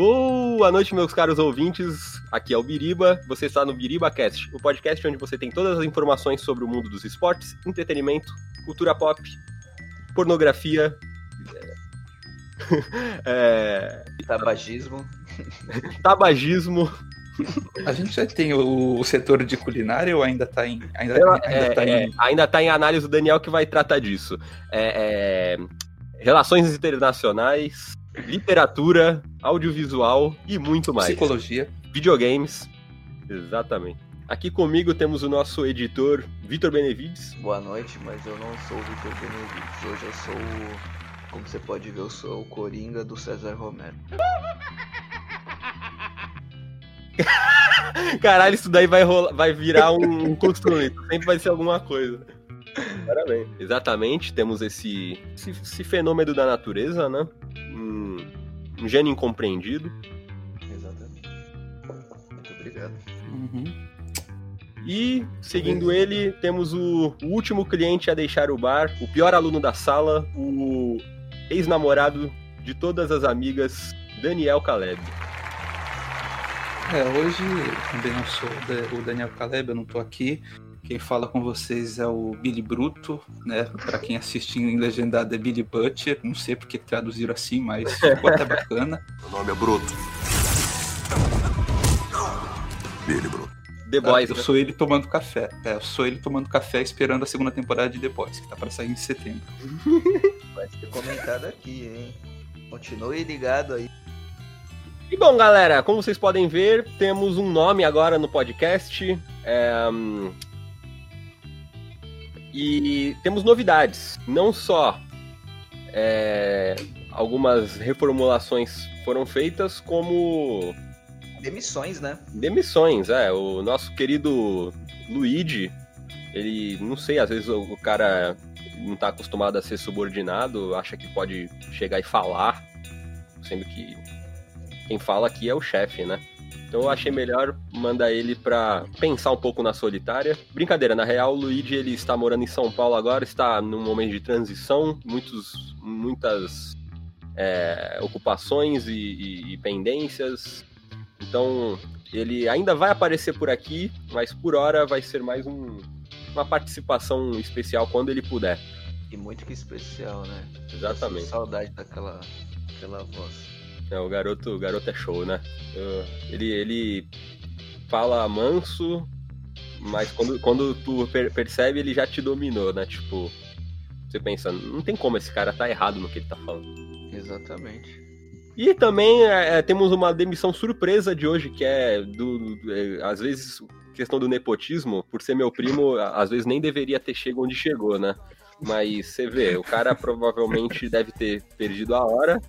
Boa noite, meus caros ouvintes. Aqui é o Biriba. Você está no Biriba Cast, o podcast onde você tem todas as informações sobre o mundo dos esportes, entretenimento, cultura pop, pornografia, é... tabagismo, tabagismo. A gente já tem o, o, setor de culinária ou ainda está em ainda, ainda, é, tá em... É, ainda tá em análise o Daniel que vai tratar disso. É, é, relações internacionais, literatura, audiovisual e muito mais. Psicologia. Videogames. Exatamente. Aqui comigo temos o nosso editor Vitor Benevides. Boa noite, mas eu não sou o Vitor Benevides. Hoje eu sou o. Como você pode ver, eu sou o Coringa do César Romero. Caralho, isso daí vai, rolar, vai virar um, um costume. Sempre vai ser alguma coisa. Parabéns. Exatamente, temos esse, esse, esse, fenômeno da natureza, né? Um, um gênio incompreendido. Exatamente. Muito obrigado. Uhum. E, seguindo ele, temos o, o, último cliente a deixar o bar, o pior aluno da sala, o ex-namorado de todas as amigas, Daniel Caleb. É, hoje também não sou o Daniel Caleb, eu não tô aqui. Quem fala com vocês é o Billy Bruto, né? Para quem assiste em legendado é Billy Butcher. Não sei porque traduziram assim, mas ficou até bacana. O nome é Bruto. Billy Bruto. The Boys. Ah, eu né? sou ele tomando café. É, eu sou ele tomando café esperando a segunda temporada de The Boys, que tá para sair em setembro. Vai ser comentado aqui, hein? Continue ligado aí. E bom, galera, como vocês podem ver, temos um nome agora no podcast. É, hum, e temos novidades. Não só é, algumas reformulações foram feitas, como. Demissões, né? Demissões, é. O nosso querido Luigi, ele, não sei, às vezes o, o cara não está acostumado a ser subordinado, acha que pode chegar e falar, sendo que quem fala aqui é o chefe, né? Então eu achei melhor mandar ele para pensar um pouco na solitária. Brincadeira, na real, o Luigi ele está morando em São Paulo agora, está num momento de transição, muitos, muitas é, ocupações e, e, e pendências. Então ele ainda vai aparecer por aqui, mas por hora vai ser mais um, uma participação especial quando ele puder. E muito que especial, né? Exatamente. Saudade daquela, daquela voz. É, o garoto, o garoto é show, né? Ele, ele fala manso, mas quando, quando tu percebe, ele já te dominou, né? Tipo, você pensa, não tem como esse cara tá errado no que ele tá falando. Exatamente. E também é, é temos uma demissão surpresa de hoje, que é do, do é, às vezes questão do nepotismo, por ser meu primo, às vezes nem deveria ter chegado onde chegou, né? Mas você vê, o cara provavelmente deve ter perdido a hora,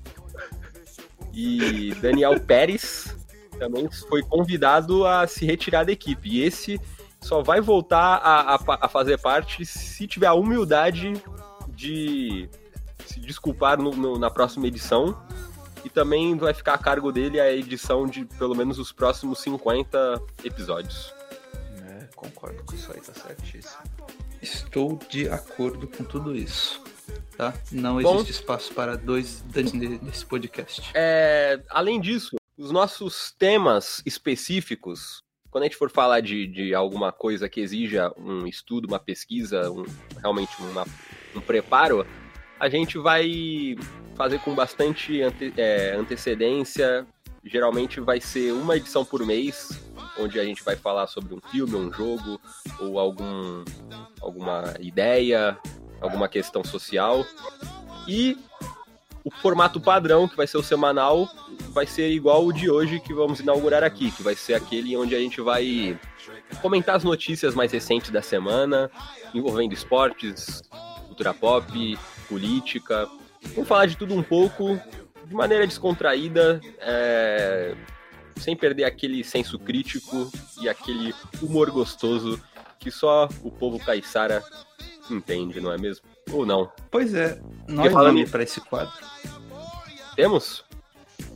e Daniel Pérez também foi convidado a se retirar da equipe. E esse só vai voltar a, a, a fazer parte se tiver a humildade de se desculpar no, no, na próxima edição. E também vai ficar a cargo dele a edição de pelo menos os próximos 50 episódios. É, concordo com isso aí, tá certíssimo. Estou de acordo com tudo isso tá? Não Bom, existe espaço para dois nesse podcast. É, além disso, os nossos temas específicos, quando a gente for falar de, de alguma coisa que exija um estudo, uma pesquisa, um, realmente uma, um preparo, a gente vai fazer com bastante ante, é, antecedência. Geralmente vai ser uma edição por mês, onde a gente vai falar sobre um filme, um jogo, ou algum, alguma ideia, alguma questão social. E o formato padrão, que vai ser o semanal, vai ser igual o de hoje que vamos inaugurar aqui, que vai ser aquele onde a gente vai comentar as notícias mais recentes da semana, envolvendo esportes, cultura pop, política. Vamos falar de tudo um pouco, de maneira descontraída, é... sem perder aquele senso crítico e aquele humor gostoso que só o povo caiçara entende, não é mesmo? Ou não? Pois é, nós falando nome para esse quadro. Temos?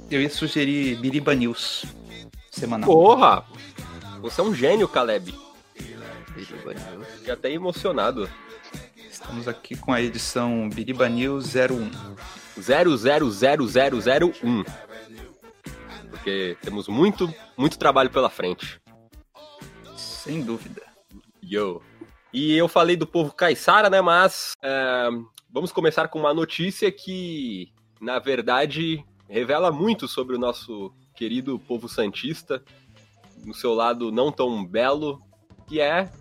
Eu ia sugerir Biriba News semanal. Porra! Você é um gênio, Caleb. Fiquei até emocionado. Estamos aqui com a edição Biriba News 01. 000001. porque temos muito, muito trabalho pela frente. Sem dúvida. Yo. E eu falei do povo caiçara, né? Mas é, vamos começar com uma notícia que, na verdade, revela muito sobre o nosso querido povo santista, no seu lado não tão belo, que é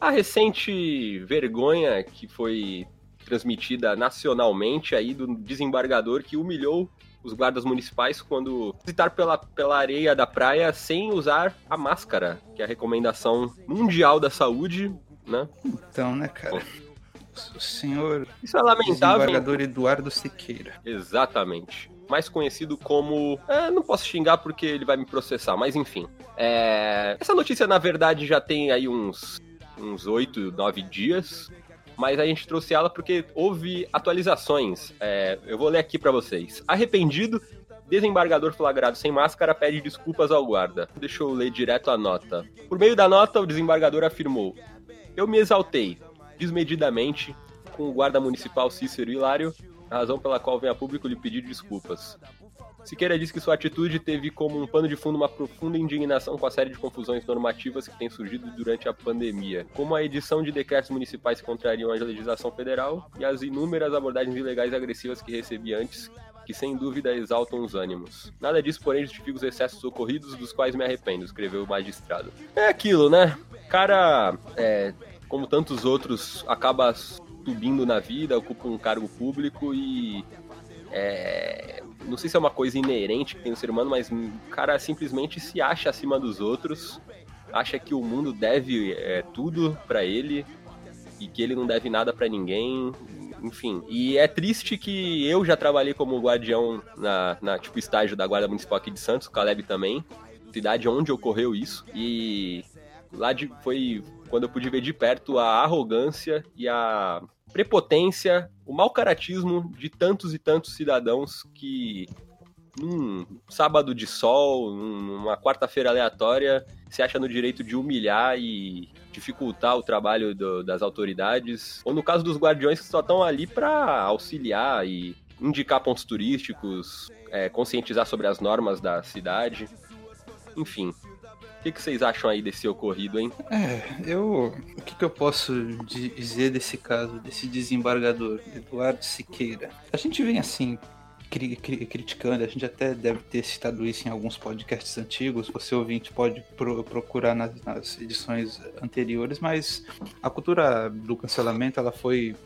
a recente vergonha que foi transmitida nacionalmente aí do desembargador que humilhou os guardas municipais quando visitar pela, pela areia da praia sem usar a máscara, que é a recomendação mundial da saúde, né? Então, né, cara? O senhor Isso é lamentável. desembargador Eduardo Siqueira. Exatamente. Mais conhecido como. É, não posso xingar porque ele vai me processar, mas enfim. É, Essa notícia, na verdade, já tem aí uns uns 8, 9 dias. Mas a gente trouxe ela porque houve atualizações. É, eu vou ler aqui para vocês. Arrependido, desembargador flagrado sem máscara pede desculpas ao guarda. Deixa eu ler direto a nota. Por meio da nota, o desembargador afirmou: Eu me exaltei, desmedidamente, com o guarda municipal Cícero Hilário, a razão pela qual vem a público lhe pedir desculpas. Siqueira diz que sua atitude teve como um pano de fundo uma profunda indignação com a série de confusões normativas que tem surgido durante a pandemia, como a edição de decretos municipais que contrariam a legislação federal e as inúmeras abordagens ilegais e agressivas que recebi antes, que sem dúvida exaltam os ânimos. Nada disso, porém, justifica os excessos ocorridos, dos quais me arrependo, escreveu o magistrado. É aquilo, né? Cara, é, como tantos outros, acaba subindo na vida, ocupa um cargo público e é, não sei se é uma coisa inerente que tem no ser humano, mas o cara simplesmente se acha acima dos outros, acha que o mundo deve é, tudo para ele e que ele não deve nada para ninguém, enfim. E é triste que eu já trabalhei como guardião na, na tipo estágio da Guarda Municipal aqui de Santos, o Caleb também, cidade onde ocorreu isso e lá de, foi quando eu pude ver de perto a arrogância e a prepotência, o mau caratismo de tantos e tantos cidadãos que num sábado de sol, numa quarta-feira aleatória, se acha no direito de humilhar e dificultar o trabalho do, das autoridades, ou no caso dos guardiões que só estão ali para auxiliar e indicar pontos turísticos, é, conscientizar sobre as normas da cidade, enfim. Que, que, vocês acham aí desse ocorrido, hein? É, eu. O que, que eu posso dizer desse caso, desse desembargador, Eduardo Siqueira? A gente vem assim, cri cri criticando, a gente até deve ter citado isso em alguns podcasts antigos, você ouvinte pode pro procurar nas, nas, edições anteriores, mas a cultura do cancelamento ela foi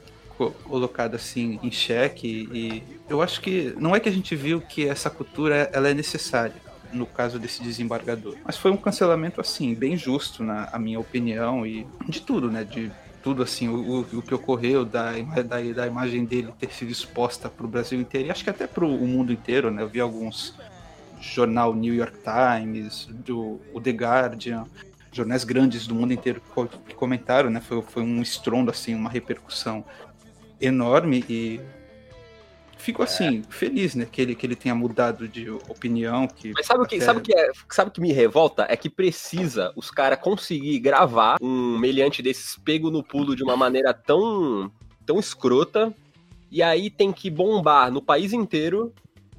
colocada assim em xeque e eu acho que não é que a gente viu que essa cultura ela é necessária no caso desse desembargador. Mas foi um cancelamento, assim, bem justo, na minha opinião, e de tudo, né? De tudo, assim, o, o que ocorreu, da, da, da imagem dele ter sido exposta para o Brasil inteiro, e acho que até para o mundo inteiro, né? Eu vi alguns jornal New York Times, do o The Guardian, jornais grandes do mundo inteiro que comentaram, né? Foi, foi um estrondo, assim, uma repercussão enorme e fico assim, é. feliz, né, que ele, que ele tenha mudado de opinião. Que Mas sabe o que, até... sabe que, é, sabe que me revolta? É que precisa os caras conseguir gravar um meliante desses pego no pulo de uma maneira tão, tão escrota, e aí tem que bombar no país inteiro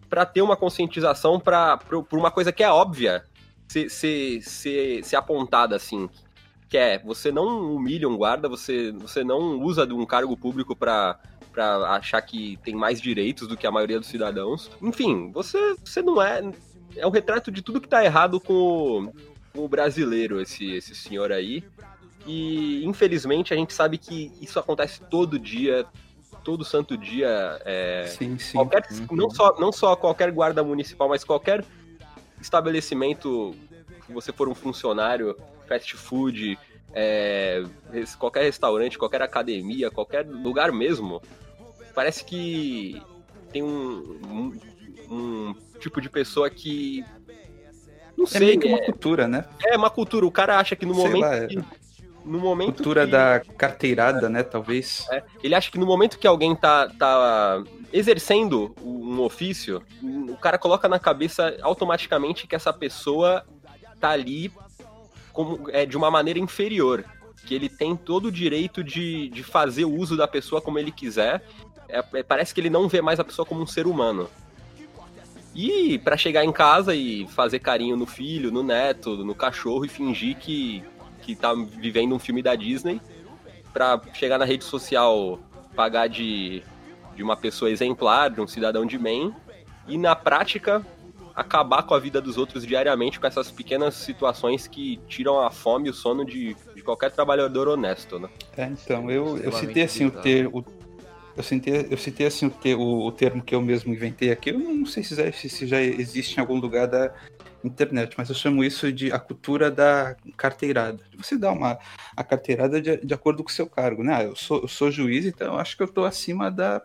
para ter uma conscientização para por uma coisa que é óbvia ser, ser, ser, ser apontada assim. Que é, você não humilha um guarda, você, você não usa de um cargo público para para achar que tem mais direitos do que a maioria dos cidadãos. Enfim, você, você não é. É o um retrato de tudo que tá errado com o, com o brasileiro, esse, esse senhor aí. E infelizmente a gente sabe que isso acontece todo dia, todo santo dia. É, sim, sim. Qualquer, não, só, não só qualquer guarda municipal, mas qualquer estabelecimento que você for um funcionário, fast food, é, qualquer restaurante, qualquer academia, qualquer lugar mesmo, parece que tem um, um, um tipo de pessoa que. Não é sei. Que uma é, cultura, né? É uma cultura. O cara acha que no sei momento. Lá, que, no momento cultura que, da carteirada, é, né? Talvez. É, ele acha que no momento que alguém tá, tá exercendo um ofício, o cara coloca na cabeça automaticamente que essa pessoa tá ali como, é, de uma maneira inferior. Que ele tem todo o direito de, de fazer o uso da pessoa como ele quiser. É, é, parece que ele não vê mais a pessoa como um ser humano. E pra chegar em casa e fazer carinho no filho, no neto, no cachorro e fingir que, que tá vivendo um filme da Disney. Pra chegar na rede social, pagar de, de uma pessoa exemplar, de um cidadão de bem. E na prática, acabar com a vida dos outros diariamente com essas pequenas situações que tiram a fome e o sono de, de qualquer trabalhador honesto, né? É, então, eu, eu citei assim o ter, o, eu citei, eu citei assim o, ter, o, o, termo que eu mesmo inventei aqui. Eu não sei se já, se já existe em algum lugar da internet, mas eu chamo isso de a cultura da carteirada. Você dá uma a carteirada de, de acordo com o seu cargo, né? Ah, eu sou, eu sou juiz, então eu acho que eu estou acima da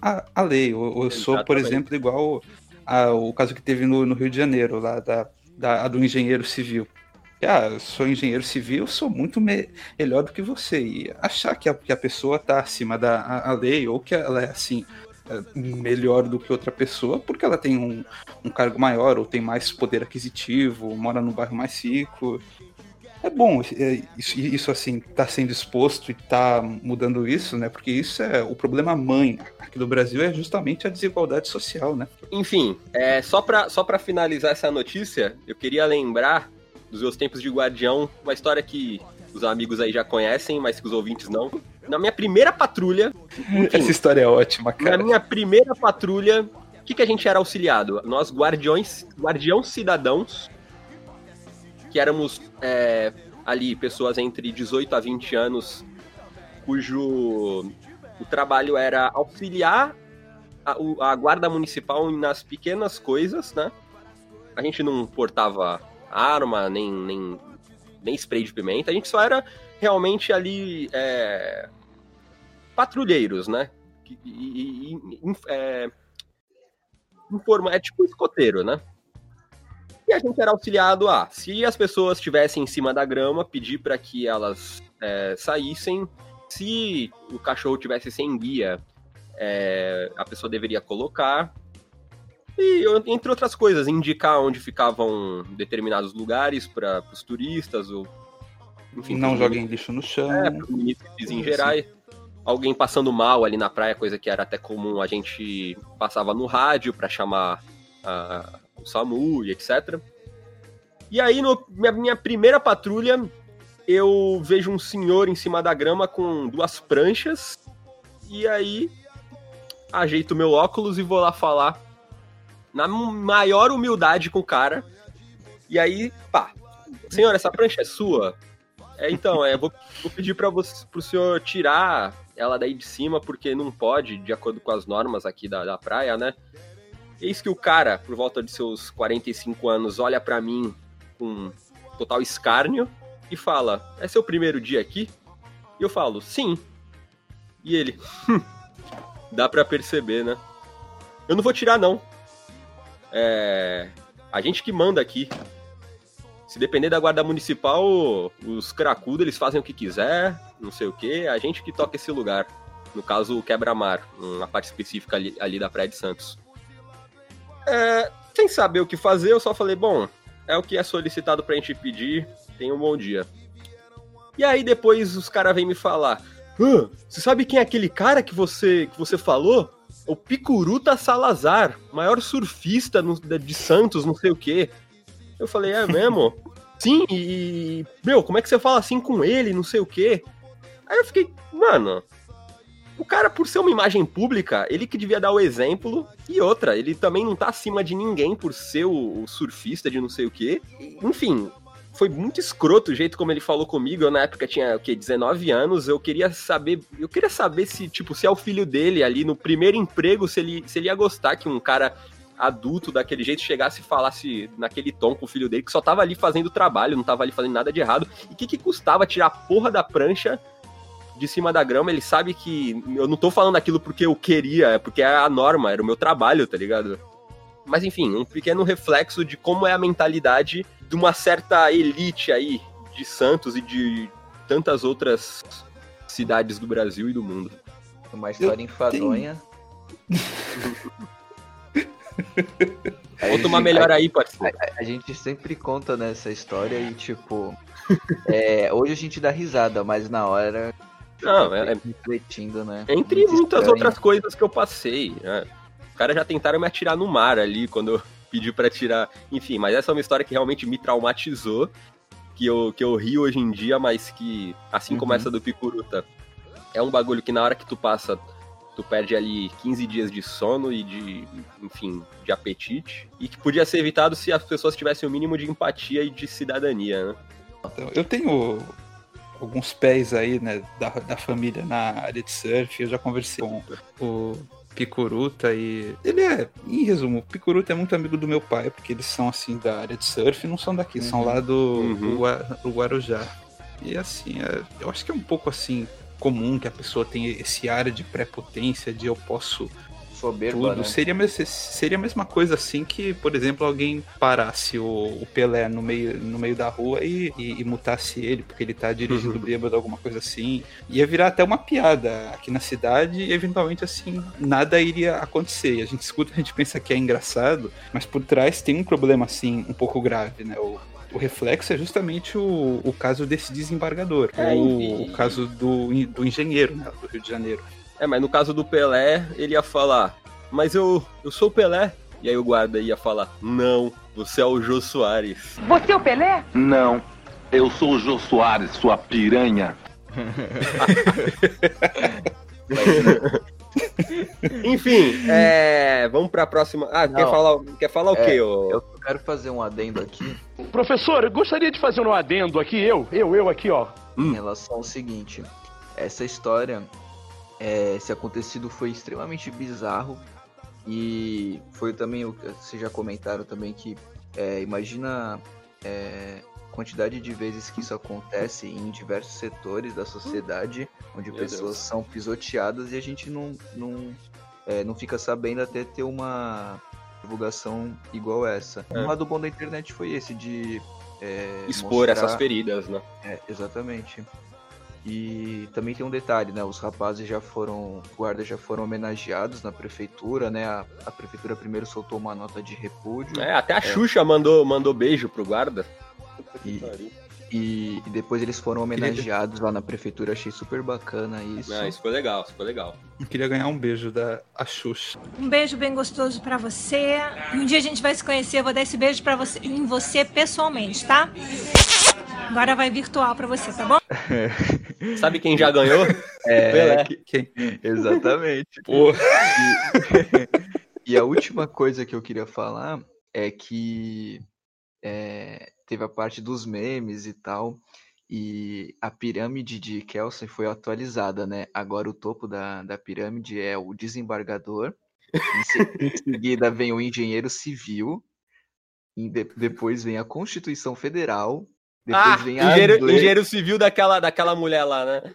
a, a lei. Ou, ou eu sou, por exemplo, igual a, o caso que teve no, no, Rio de Janeiro, lá da, da do engenheiro civil. Ah, sou engenheiro civil, sou muito me melhor do que você. E achar que a, que a pessoa está acima da a, a lei ou que ela é assim é, melhor do que outra pessoa porque ela tem um, um cargo maior ou tem mais poder aquisitivo, mora no bairro mais rico. É bom é, isso, isso assim tá sendo exposto e tá mudando isso, né? Porque isso é o problema mãe aqui do Brasil é justamente a desigualdade social, né? Enfim, é, só para só para finalizar essa notícia, eu queria lembrar dos meus tempos de guardião, uma história que os amigos aí já conhecem, mas que os ouvintes não. Na minha primeira patrulha. Enfim, Essa história é ótima, cara. Na minha primeira patrulha, o que, que a gente era auxiliado? Nós, guardiões, guardião cidadãos, que éramos é, ali pessoas entre 18 a 20 anos, cujo o trabalho era auxiliar a, a guarda municipal nas pequenas coisas, né? A gente não portava arma, nem, nem, nem spray de pimenta. A gente só era realmente ali é, patrulheiros, né? E, e, e, é, informa, é tipo escoteiro, né? E a gente era auxiliado a, se as pessoas estivessem em cima da grama, pedir para que elas é, saíssem. Se o cachorro tivesse sem guia, é, a pessoa deveria colocar. E, entre outras coisas, indicar onde ficavam determinados lugares para os turistas, ou. Enfim, não joguem lixo no chão. É, para munícipes em geral. Alguém passando mal ali na praia, coisa que era até comum, a gente passava no rádio para chamar a, o SAMU e etc. E aí, no, minha, minha primeira patrulha, eu vejo um senhor em cima da grama com duas pranchas. E aí, ajeito meu óculos e vou lá falar na maior humildade com o cara. E aí, pá, senhor, essa prancha é sua? É, então, é, vou, vou pedir para pro senhor tirar ela daí de cima, porque não pode, de acordo com as normas aqui da, da praia, né? Eis que o cara, por volta de seus 45 anos, olha para mim com total escárnio e fala: É seu primeiro dia aqui? E eu falo: Sim. E ele: hum, Dá pra perceber, né? Eu não vou tirar, não. É. A gente que manda aqui. Se depender da guarda municipal, os cracudos eles fazem o que quiser, não sei o que. A gente que toca esse lugar. No caso, o quebra-mar, uma parte específica ali, ali, da Praia de Santos. É, sem saber o que fazer, eu só falei, bom, é o que é solicitado pra gente pedir, tenha um bom dia. E aí depois os caras vêm me falar, ah, você sabe quem é aquele cara que você, que você falou? O Picuruta Salazar, maior surfista no, de Santos, não sei o quê. Eu falei, é mesmo? Sim, e. Meu, como é que você fala assim com ele, não sei o quê? Aí eu fiquei, mano. O cara, por ser uma imagem pública, ele que devia dar o exemplo. E outra, ele também não tá acima de ninguém por ser o, o surfista de não sei o quê. Enfim, foi muito escroto o jeito como ele falou comigo. Eu na época tinha o quê, 19 anos. Eu queria saber, eu queria saber se, tipo, se é o filho dele ali no primeiro emprego, se ele, se ele ia gostar que um cara adulto daquele jeito chegasse e falasse naquele tom com o filho dele que só tava ali fazendo trabalho, não tava ali fazendo nada de errado. E o que, que custava tirar a porra da prancha de cima da grama? Ele sabe que eu não tô falando aquilo porque eu queria, é porque é a norma, era o meu trabalho, tá ligado? Mas enfim, um pequeno reflexo de como é a mentalidade de uma certa elite aí de Santos e de tantas outras cidades do Brasil e do mundo. Uma história Eu enfadonha. Conta uma melhor aí, parceiro. A, a, gente sempre conta nessa história e, tipo, é, hoje a gente dá risada, mas na hora. Não, é, refletindo, né? Entre muitas estranho. outras coisas que eu passei, né? Caras já tentaram me atirar no mar ali quando eu pedi pra tirar. Enfim, mas essa é uma história que realmente me traumatizou. Que eu, que eu rio hoje em dia, mas que, assim como Uhum. essa do Picuruta, é um bagulho que na hora que tu passa, tu perde ali 15 dias de sono e de, enfim, de apetite. E que podia ser evitado se as pessoas tivessem o mínimo de empatia e de cidadania, né? Então, eu tenho alguns pés aí, né, da, da família na área de surf. Eu já conversei com o Picuruta e ele é, em resumo, o Picuruta é muito amigo do meu pai, porque eles são assim da área de surf, não são daqui, são Uhum. lá do, Uhum. do, Gua- do Guarujá. E assim, é, eu acho que é um pouco assim comum que a pessoa tenha esse ar de prepotência, de eu posso Soberba, tudo. né? Seria, seria a mesma coisa assim que, por exemplo, alguém parasse o, o Pelé no meio, no meio da rua e, e, e mutasse ele, porque ele tá dirigindo bêbado, alguma coisa assim. Ia virar até uma piada aqui na cidade e, eventualmente, assim, nada iria acontecer. E a gente escuta, a gente pensa que é engraçado, mas por trás tem um problema, assim, um pouco grave, né? O, o reflexo é justamente o, o caso desse desembargador, É, o, o caso do, do engenheiro, né, do Rio de Janeiro. É, mas no caso do Pelé, ele ia falar, mas eu, eu sou o Pelé. E aí o guarda ia falar, não, você é o Jô Soares. Você é o Pelé? Não, eu sou o Jô Soares, sua piranha. Enfim, é, vamos pra próxima. Ah, quer Não. falar, quer falar o É, quê? ô? Eu quero fazer um adendo aqui Professor, eu gostaria de fazer um adendo aqui, eu, eu, eu aqui, ó. em relação ao seguinte. Essa história, é, esse acontecido foi extremamente bizarro e foi também, o que vocês já comentaram também que é, imagina é, a quantidade de vezes que isso acontece em diversos setores da sociedade, onde Meu pessoas Deus. são pisoteadas e a gente não, não, é, não fica sabendo até ter uma divulgação igual essa. É. Um lado bom da internet foi esse de é, Expor mostrar- essas feridas, né? é, exatamente. E também tem um detalhe, né? Os rapazes já foram, os guardas já foram homenageados na prefeitura, né? A, a prefeitura primeiro soltou uma nota de repúdio É, até a Xuxa mandou, mandou beijo pro guarda. e, e, e depois eles foram homenageados lá na prefeitura. Achei super bacana isso. Ah, isso foi legal, isso foi legal. Eu queria ganhar um beijo da a Xuxa. Um beijo bem gostoso pra você. E um dia a gente vai se conhecer, eu vou dar esse beijo para você, em você pessoalmente, tá? Agora vai virtual pra você, tá bom? Sabe quem já ganhou? É, Quem? exatamente. Pô, E a última coisa que eu queria falar é que é, teve a parte dos memes e tal, e a pirâmide de Kelsen foi atualizada, né? Agora o topo da, da pirâmide é o desembargador, em, se- em seguida vem o engenheiro civil, e de- depois vem a Constituição Federal, depois Ah, vem a engenheiro, engenheiro civil daquela, daquela mulher lá, né?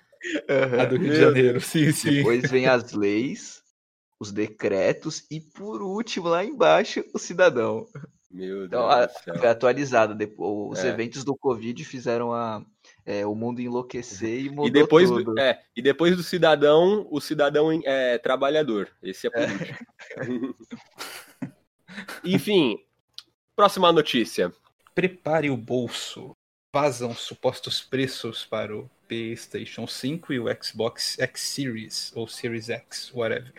Aham. a do Rio de Janeiro, sim, sim. Depois vem as leis, os decretos e por último lá embaixo o cidadão. Meu Deus Então, a- do céu. foi atualizada. Depois, os É. eventos do Covid fizeram a, é, o mundo enlouquecer e mudou E depois, tudo. do, é, e depois do cidadão, o cidadão é trabalhador. Esse é político. Enfim, próxima notícia. Prepare o bolso. Vazam supostos preços para o PlayStation 5 e o Xbox X Series ou Series X, whatever.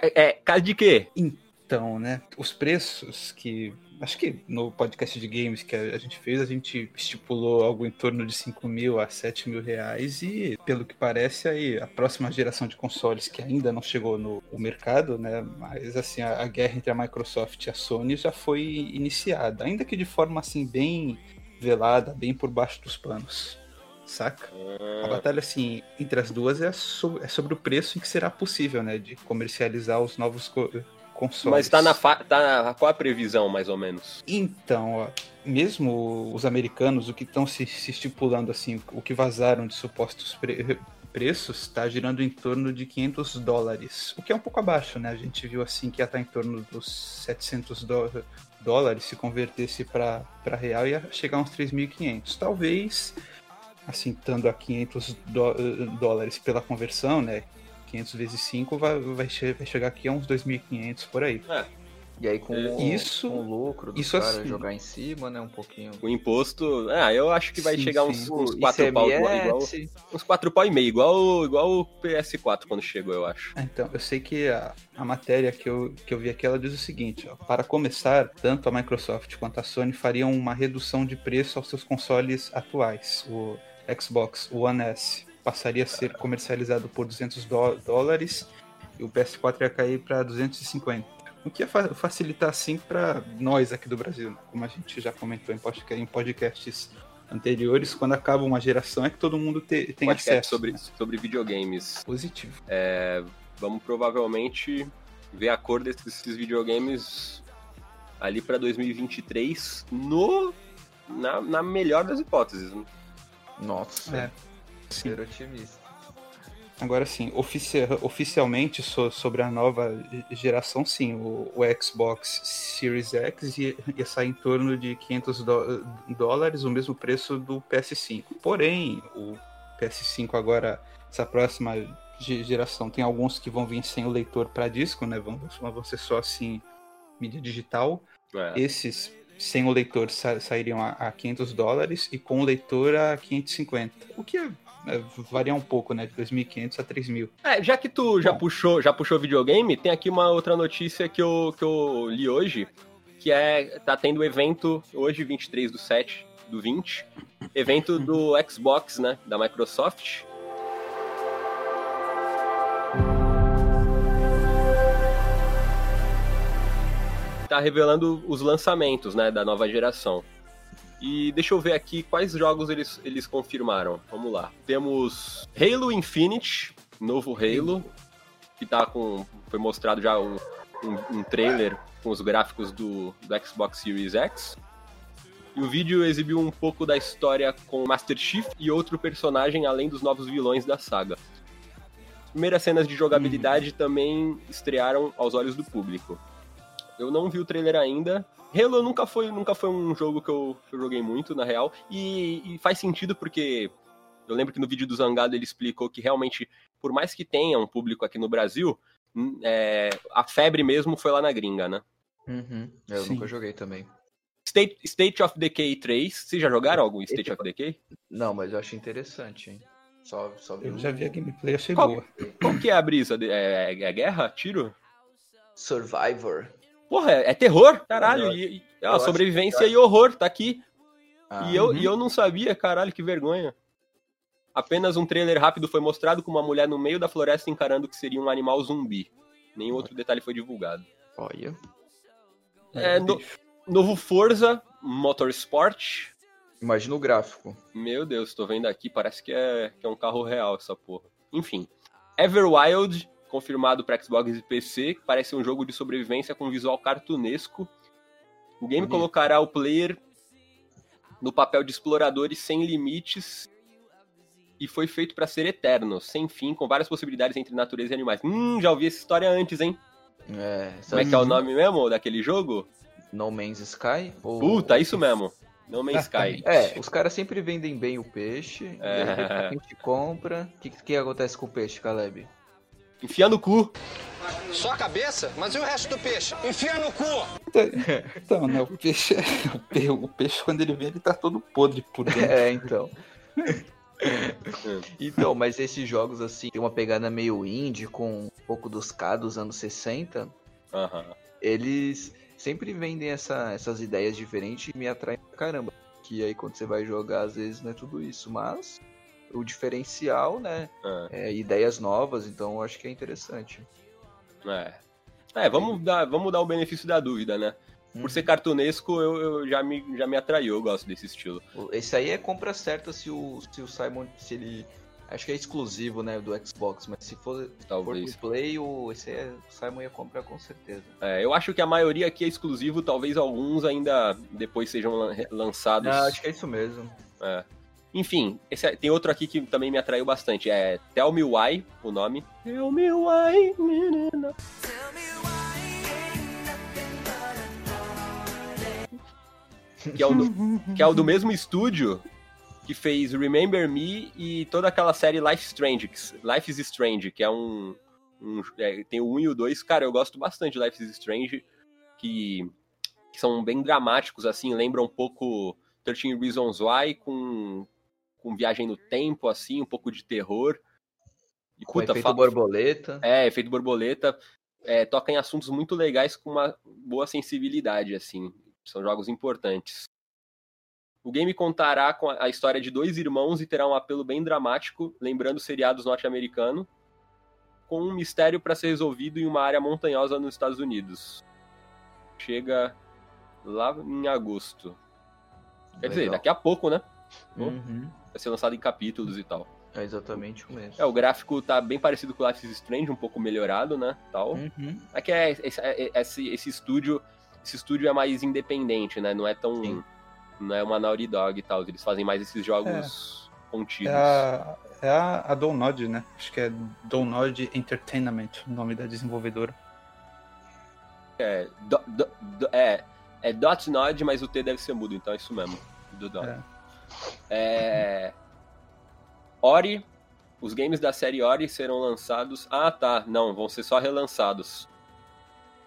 É, caso de quê? Então, né, os preços que acho que no podcast de games que a gente fez, a gente estipulou algo em torno de 5 mil a 7 mil reais e, pelo que parece, aí a próxima geração de consoles que ainda não chegou no, no mercado, né, mas assim, a, a guerra entre a Microsoft e a Sony já foi iniciada, ainda que de forma assim bem velada, bem por baixo dos panos, saca? A batalha, assim, entre as duas é, so- é sobre o preço em que será possível, né, de comercializar os novos co- consoles. Mas tá na, tá na. Qual a previsão, mais ou menos? Então, ó, mesmo os americanos, o que estão se, se estipulando, assim, o que vazaram de supostos pre- preços, está girando em torno de 500 dólares, o que é um pouco abaixo, né? A gente viu, assim, que ia estar em torno dos 700 dó- dólares, se convertesse para real, ia chegar a uns 3.500. Talvez, assim, estando a 500 dó- dólares pela conversão, né? 500 vezes 5 vai, vai, che- vai chegar aqui a uns 2.500 por aí. E aí com, É, o- isso- com o lucro do isso cara assim. jogar em cima, né? Um pouquinho. O imposto. Ah, eu acho que vai Sim, chegar sim. uns, uns O 4 pau igual, igual- ICMS, uns 4 pau e meio, igual, igual o PS4 quando chegou, eu acho. Ah, Então, eu sei que a, a matéria que eu, que eu vi aqui, ela diz o seguinte, ó, para começar, tanto a Microsoft quanto a Sony fariam uma redução de preço aos seus consoles atuais. O Xbox One S passaria a ser comercializado por 200 dó- dólares e o PS4 ia cair para 250. O que ia fa- facilitar, assim, para nós aqui do Brasil, né? como a gente já comentou em, podca- em podcasts anteriores, quando acaba uma geração é que todo mundo te- tem Podcast acesso. sobre, né? sobre videogames. Positivo. Vamos provavelmente ver a cor desses videogames ali pra 2023 no na, na melhor das hipóteses. Nossa, É. Ser otimista. Agora sim, ofici- oficialmente so- sobre a nova geração, sim, o, o Xbox Series X ia, ia sair em torno de 500 dó- dólares, o mesmo preço do PS5. Porém, o PS5 agora, essa próxima ge- geração, tem alguns que vão vir sem o leitor para disco, né? Vão, vão ser só assim, mídia digital. É. Esses sem o leitor sa- sairiam a, a 500 dólares e com o leitor a 550. O que é, varia um pouco, né? De 2.500 a 3.000. É, já que tu já Bom. puxou, já puxou videogame, tem aqui uma outra notícia que eu, que eu li hoje, que é tá tendo evento hoje 23 do 7 do 20, evento do Xbox, né, da Microsoft. Tá revelando os lançamentos, né, da nova geração. E deixa eu ver aqui quais jogos eles, eles confirmaram. Vamos lá. Temos Halo Infinite, novo Halo, que tá com. Foi mostrado já um, um, um trailer com os gráficos do, do Xbox Series X. E o vídeo exibiu um pouco da história com Master Chief e outro personagem, além dos novos vilões da saga. As primeiras cenas de jogabilidade também estrearam aos olhos do público. Eu não vi o trailer ainda. Halo nunca foi, nunca foi um jogo que eu, que eu joguei muito, na real. E, e faz sentido porque eu lembro que no vídeo do Zangado ele explicou que realmente, por mais que tenha um público aqui no Brasil, é, a febre mesmo foi lá na gringa, né? Uhum. Eu Sim. nunca joguei também. State, State of Decay 3, vocês já jogaram algum State of Decay? Não, mas eu acho interessante, hein? Só, só vi Eu um já vi a gameplay, achei Qual- boa. Qual que é a brisa? É, é guerra? Tiro? Survivor. Porra, é, é terror? Caralho, Eu e, e- ó, sobrevivência e horror, tá aqui. Ah, E eu, uhum. e eu não sabia, caralho, que vergonha. Apenas um trailer rápido foi mostrado com uma mulher no meio da floresta encarando que seria um animal zumbi. Nenhum outro detalhe foi divulgado. Olha. É, no- novo Forza Motorsport. Imagina o gráfico. Meu Deus, tô vendo aqui, parece que é, que é um carro real essa porra. Enfim. Everwild, confirmado para Xbox e PC, parece um jogo de sobrevivência com visual cartunesco. O game Bonito. colocará o player no papel de exploradores sem limites e foi feito para ser eterno, sem fim, com várias possibilidades entre natureza e animais. Hum, já ouvi essa história antes, hein? É, Como é que é o nome mesmo daquele jogo? No Man's Sky? Ou... Puta, isso mesmo. No Man's Sky. É, os caras sempre vendem bem o peixe. É. E a gente compra. O que, que acontece com o peixe, Caleb? Enfia no cu. Só a cabeça? Mas e o resto do peixe? Enfia no cu! Então, né, o peixe, o peixe, o peixe, quando ele vem, ele tá todo podre por dentro. É, então. então, mas esses jogos assim, tem uma pegada meio indie, com um pouco dos K dos anos 60, Aham. eles sempre vendem essa- essas ideias diferentes e me atraem pra caramba. Que aí quando você vai jogar, às vezes não é tudo isso, mas o diferencial, né, É. é ideias novas, então eu acho que é interessante. É. É, vamos dar, vamos dar o benefício da dúvida, né? Por ser cartunesco, eu, eu já, me, já me atraiu, eu gosto desse estilo. Esse aí é compra certa se o, se o Simon, se ele... Acho que é exclusivo, né, do Xbox, mas se for, for Talvez. pro Play, o, esse é, o Simon ia comprar com certeza. É, eu acho que a maioria aqui é exclusivo, talvez alguns ainda depois sejam lan- lançados. Não, acho que é isso mesmo. É. Enfim, esse é- tem outro aqui que também me atraiu bastante. É Tell Me Why, o nome. Tell Me Why, menina. Que é, o do, que é o do mesmo estúdio que fez Remember Me e toda aquela série Life Strange, Life is Strange, que é um. um- é, tem o 1 e o 2. Cara, eu gosto bastante de Life is Strange. que, que são bem dramáticos, assim, lembram um pouco 13 Reasons Why com, com viagem no tempo, assim, um pouco de terror. E, Com efeito borboleta. É, efeito borboleta. É, toca em assuntos muito legais com uma boa sensibilidade, assim. São jogos importantes. O game contará com a história de dois irmãos e terá um apelo bem dramático, lembrando seriados norte-americano, com um mistério para ser resolvido em uma área montanhosa nos Estados Unidos. Chega lá em agosto. Quer dizer, Legal. daqui a pouco, né? Uhum. Vai ser lançado em capítulos e tal. É exatamente o mesmo. É, o gráfico tá bem parecido com o Life is Strange, um pouco melhorado, né? Tal. Uhum. É que é, esse, é- esse, esse estúdio. Esse estúdio é mais independente, né? Não é tão. Sim. Não é uma Naughty Dog e tal. Eles fazem mais esses jogos contidos. É a, é a, a Download, né? Acho que é Download Entertainment, o nome da desenvolvedora. É, do, do- do- é, é Dot Nod, mas o T deve ser mudo, então é isso mesmo. Do Dot. É. É, Ori, os games da série Ori serão lançados. Ah, tá. Não, vão ser só relançados.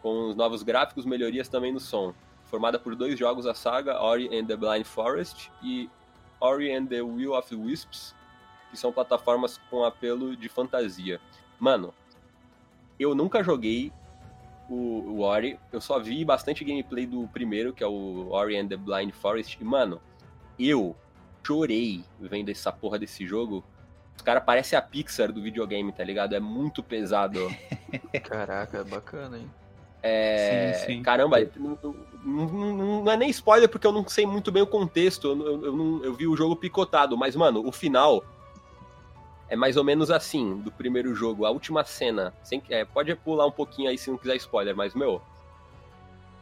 Com os novos gráficos, melhorias também no som. Formada por dois jogos, a saga Ori and the Blind Forest e Ori and the Will of the Wisps, que são plataformas com apelo de fantasia. Mano, eu nunca joguei o, o Ori, eu só vi bastante gameplay do primeiro, que é o Ori and the Blind Forest, e, mano, eu chorei vendo essa porra desse jogo. Os caras parecem a Pixar do videogame, tá ligado? É muito pesado. Caraca, bacana, hein? É, Sim, sim. Caramba, não, não- não- não é nem spoiler porque eu não sei muito bem o contexto. Eu, eu, eu eu vi o jogo picotado, mas, mano, o final é mais ou menos assim do primeiro jogo. A última cena. sem- é, pode pular um pouquinho aí se não quiser spoiler, mas, meu.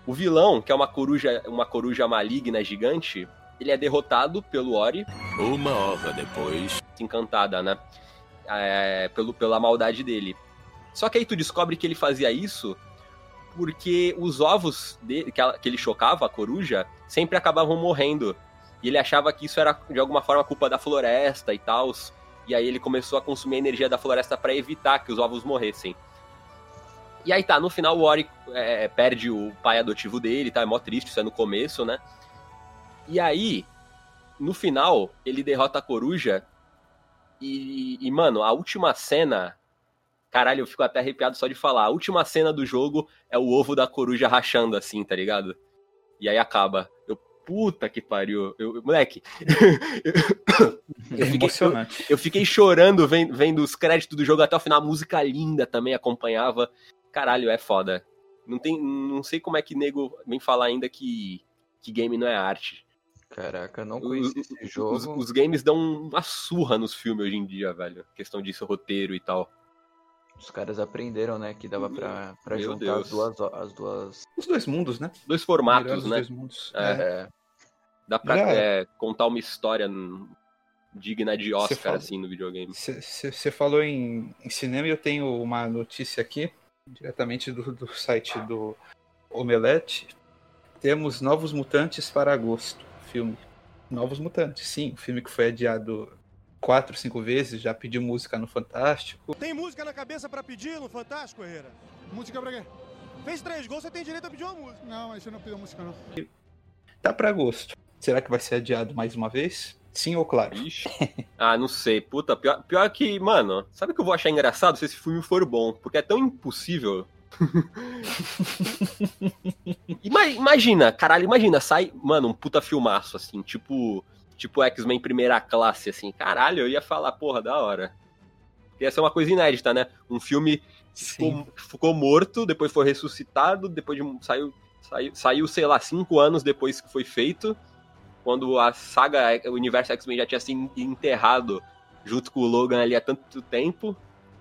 O vilão, que é uma coruja, uma coruja maligna gigante, ele é derrotado pelo Ori, Uma hora depois. encantada, né? É, pelo, pela maldade dele. Só que aí tu descobre que ele fazia isso porque os ovos dele, que, ela- que ele chocava, a coruja, sempre acabavam morrendo. E ele achava que isso era de alguma forma culpa da floresta e tal. E aí ele começou a consumir a energia da floresta para evitar que os ovos morressem. E aí tá, no final o Ori é, perde o pai adotivo dele, tá? É mó triste, isso é no começo, né? E aí, no final, ele derrota a coruja. E, e, mano, a última cena. Caralho, eu fico até arrepiado só de falar. A última cena do jogo é o ovo da coruja rachando assim, tá ligado? E aí acaba. Eu, puta que pariu. Eu, moleque. É fiquei- emocionante. Eu fiquei chorando vendo, vendo os créditos do jogo até o final. A música linda também acompanhava. Caralho, é foda. Não, tem, não sei como é que nego vem falar ainda que, que game não é arte. Caraca, não Os, conheci esse os- jogo. os games dão uma surra nos filmes hoje em dia, velho. Questão disso, roteiro e tal. Os caras aprenderam, né, que dava pra, pra Meu juntar as duas, as duas. Os dois mundos, né? Dois formatos, né? dois mundos. É. É, Dá pra Já- é, contar uma história digna de Oscar, fala- assim, no videogame. Você falou em, em cinema e eu tenho uma notícia aqui, diretamente do, do site do Omelete. Temos Novos Mutantes para agosto, filme. Novos Mutantes, sim, um filme que foi adiado quatro, cinco vezes, já pediu música no Fantástico. Tem música na cabeça pra pedir no Fantástico, Herrera? Música pra quê? Fez três gols, você tem direito a pedir uma música. Não, mas você não pediu música, não. Tá para agosto. Será que vai ser adiado mais uma vez? Sim ou claro? Ixi. Ah, não sei. Puta, pior, pior que, mano, sabe o que eu vou achar engraçado se esse filme for bom? Porque é tão impossível. Ima- imagina, caralho, imagina, sai, mano, um puta filmaço, assim, tipo. Tipo X-Men primeira classe, assim. Caralho, eu ia falar, porra, da hora. Ia ser uma coisa inédita, né? Um filme que ficou, ficou morto, depois foi ressuscitado, depois de saiu, saiu, saiu, sei lá, cinco anos depois que foi feito, quando a saga, o universo X-Men já tinha se enterrado junto com o Logan ali há tanto tempo,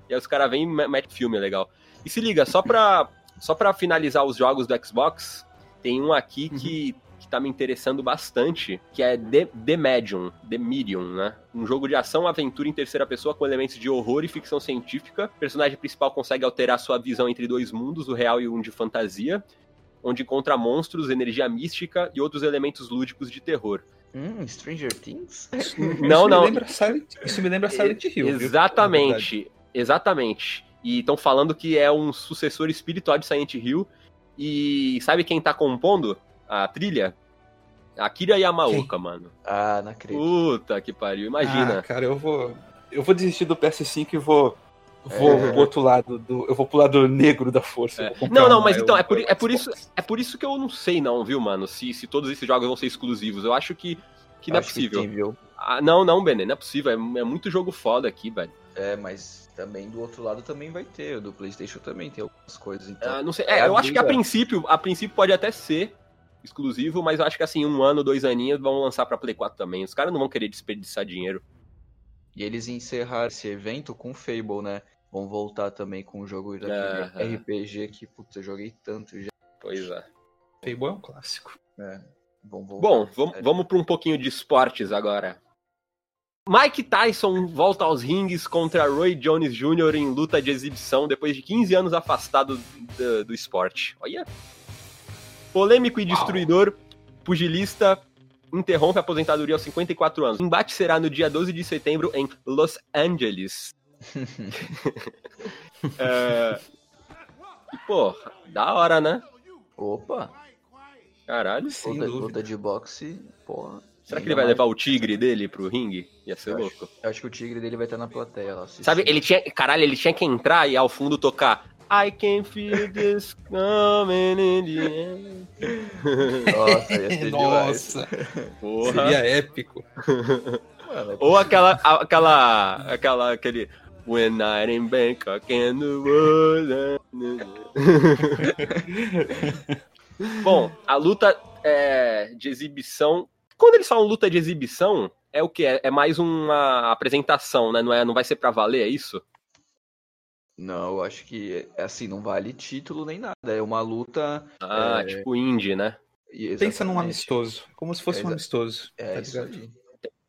e aí os caras vêm e me- metem filme legal. E se liga, só pra, só pra finalizar os jogos do Xbox, tem um aqui que, que tá me interessando bastante, que é The, The Medium, The Medium, né? Um jogo de ação, aventura em terceira pessoa com elementos de horror e ficção científica. O personagem principal consegue alterar sua visão entre dois mundos, o real e um de fantasia, onde encontra monstros, energia mística e outros elementos lúdicos de terror. Hum, Stranger Things? Não, isso Me não. lembra Silent, isso me lembra Silent Hill. viu? Na verdade. Exatamente, exatamente. E estão falando que é um sucessor espiritual de Silent Hill. E sabe quem tá compondo a trilha? Akira Yamaoka, mano. Ah, não acredito. Puta que pariu, imagina. Ah, cara, eu vou. Eu vou desistir do PS5 e vou. Vou pro outro lado do. Eu vou pro lado negro da força. É. Não, não, mas então, eu- é por, é, por isso, é por isso que eu não sei não, viu, mano, se, se todos esses jogos vão ser exclusivos. Eu acho que, que não é possível. tem, viu? Ah, não, não, Benê, não é possível. É, é muito jogo foda aqui, velho. É, mas também do outro lado também vai ter. O do PlayStation também tem algumas coisas. Então, Ah, não sei. é É, eu acho que a princípio, a princípio pode até ser exclusivo, mas eu acho que assim, um ano, dois aninhos vão lançar pra Play 4 também. Os caras não vão querer desperdiçar dinheiro. E eles encerraram esse evento com Fable, né? Vão voltar também com um jogo daquele. RPG que, putz, eu joguei tanto já. Pois é. Fable é um clássico. É, vão voltar. Bom, vamos, vamos para um pouquinho de esportes agora. Mike Tyson volta aos rings contra Roy Jones Jr. em luta de exibição depois de 15 anos afastado do, do esporte. Olha. Polêmico e destruidor, pugilista interrompe a aposentadoria aos 54 anos. O embate será no dia 12 de setembro em Los Angeles. é... e, Pô, da hora, né? Opa, Caralho. Sem luta, luta de boxe, porra. Será que ele vai mais- levar o tigre dele pro ringue? Ia ser Eu acho- louco. Eu acho que o tigre dele vai estar na plateia lá. assistindo. Sabe, ele tinha. Caralho, ele tinha que entrar e ao fundo tocar. I can feel this coming in the end. Nossa, ia ser. Nossa, Porra. seria épico. Mano, é Ou aquela. aquela. aquela. aquele. When I'm in Bangkok and the world. Bom, a luta é, de exibição. Quando eles falam luta de exibição, é o que? É, é mais uma apresentação, né? Não, é, não vai ser pra valer, é isso? Não, eu acho que é assim, não vale título nem nada. É uma luta. Ah, É. tipo indie, né? e- Pensa num exatamente. amistoso, como se fosse É um amistoso. É tá isso ligado?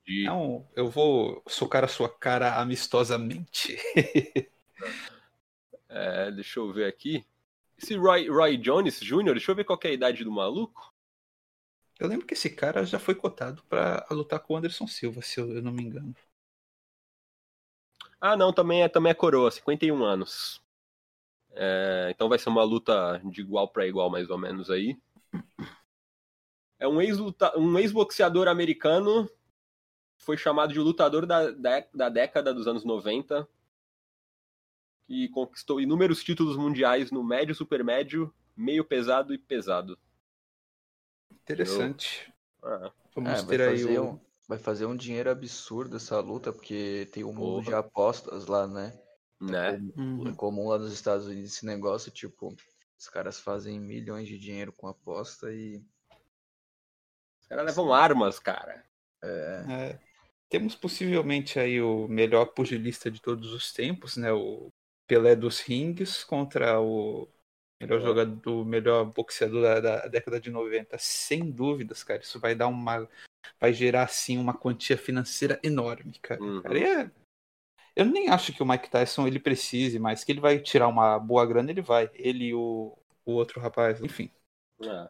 aí. Não, eu vou socar a sua cara amistosamente. É, deixa eu ver aqui. Esse Roy, Roy Jones Jr., deixa eu ver qual que é a idade do maluco. Eu lembro que esse cara já foi cotado pra lutar com o Anderson Silva, se eu eu não me engano. Ah, não, também é, também é coroa, 51 anos. É, então vai ser uma luta de igual para igual, mais ou menos aí. É um ex-luta- um ex-boxeador americano, foi chamado de lutador da, da, da década dos anos 90, que conquistou inúmeros títulos mundiais no médio, supermédio, meio pesado e pesado. Interessante. Ah, Vamos É, vai, ter aí o. um, vai fazer um dinheiro absurdo essa luta, porque tem um mundo Porra. de apostas lá, né? né? Uhum. É comum lá nos Estados Unidos esse negócio, tipo, os caras fazem milhões de dinheiro com aposta e. Os caras levam armas, cara. É, É, temos possivelmente aí o melhor pugilista de todos os tempos, né? O Pelé dos rings contra o melhor jogador, melhor boxeador da, da década de 90. Sem dúvidas, cara. Isso vai dar uma. Vai gerar, assim, uma quantia financeira enorme, cara. Uhum. Cara, é- Eu nem acho que o Mike Tyson ele precise, mas que ele vai tirar uma boa grana, ele vai. Ele e o, o outro rapaz, enfim. Ah.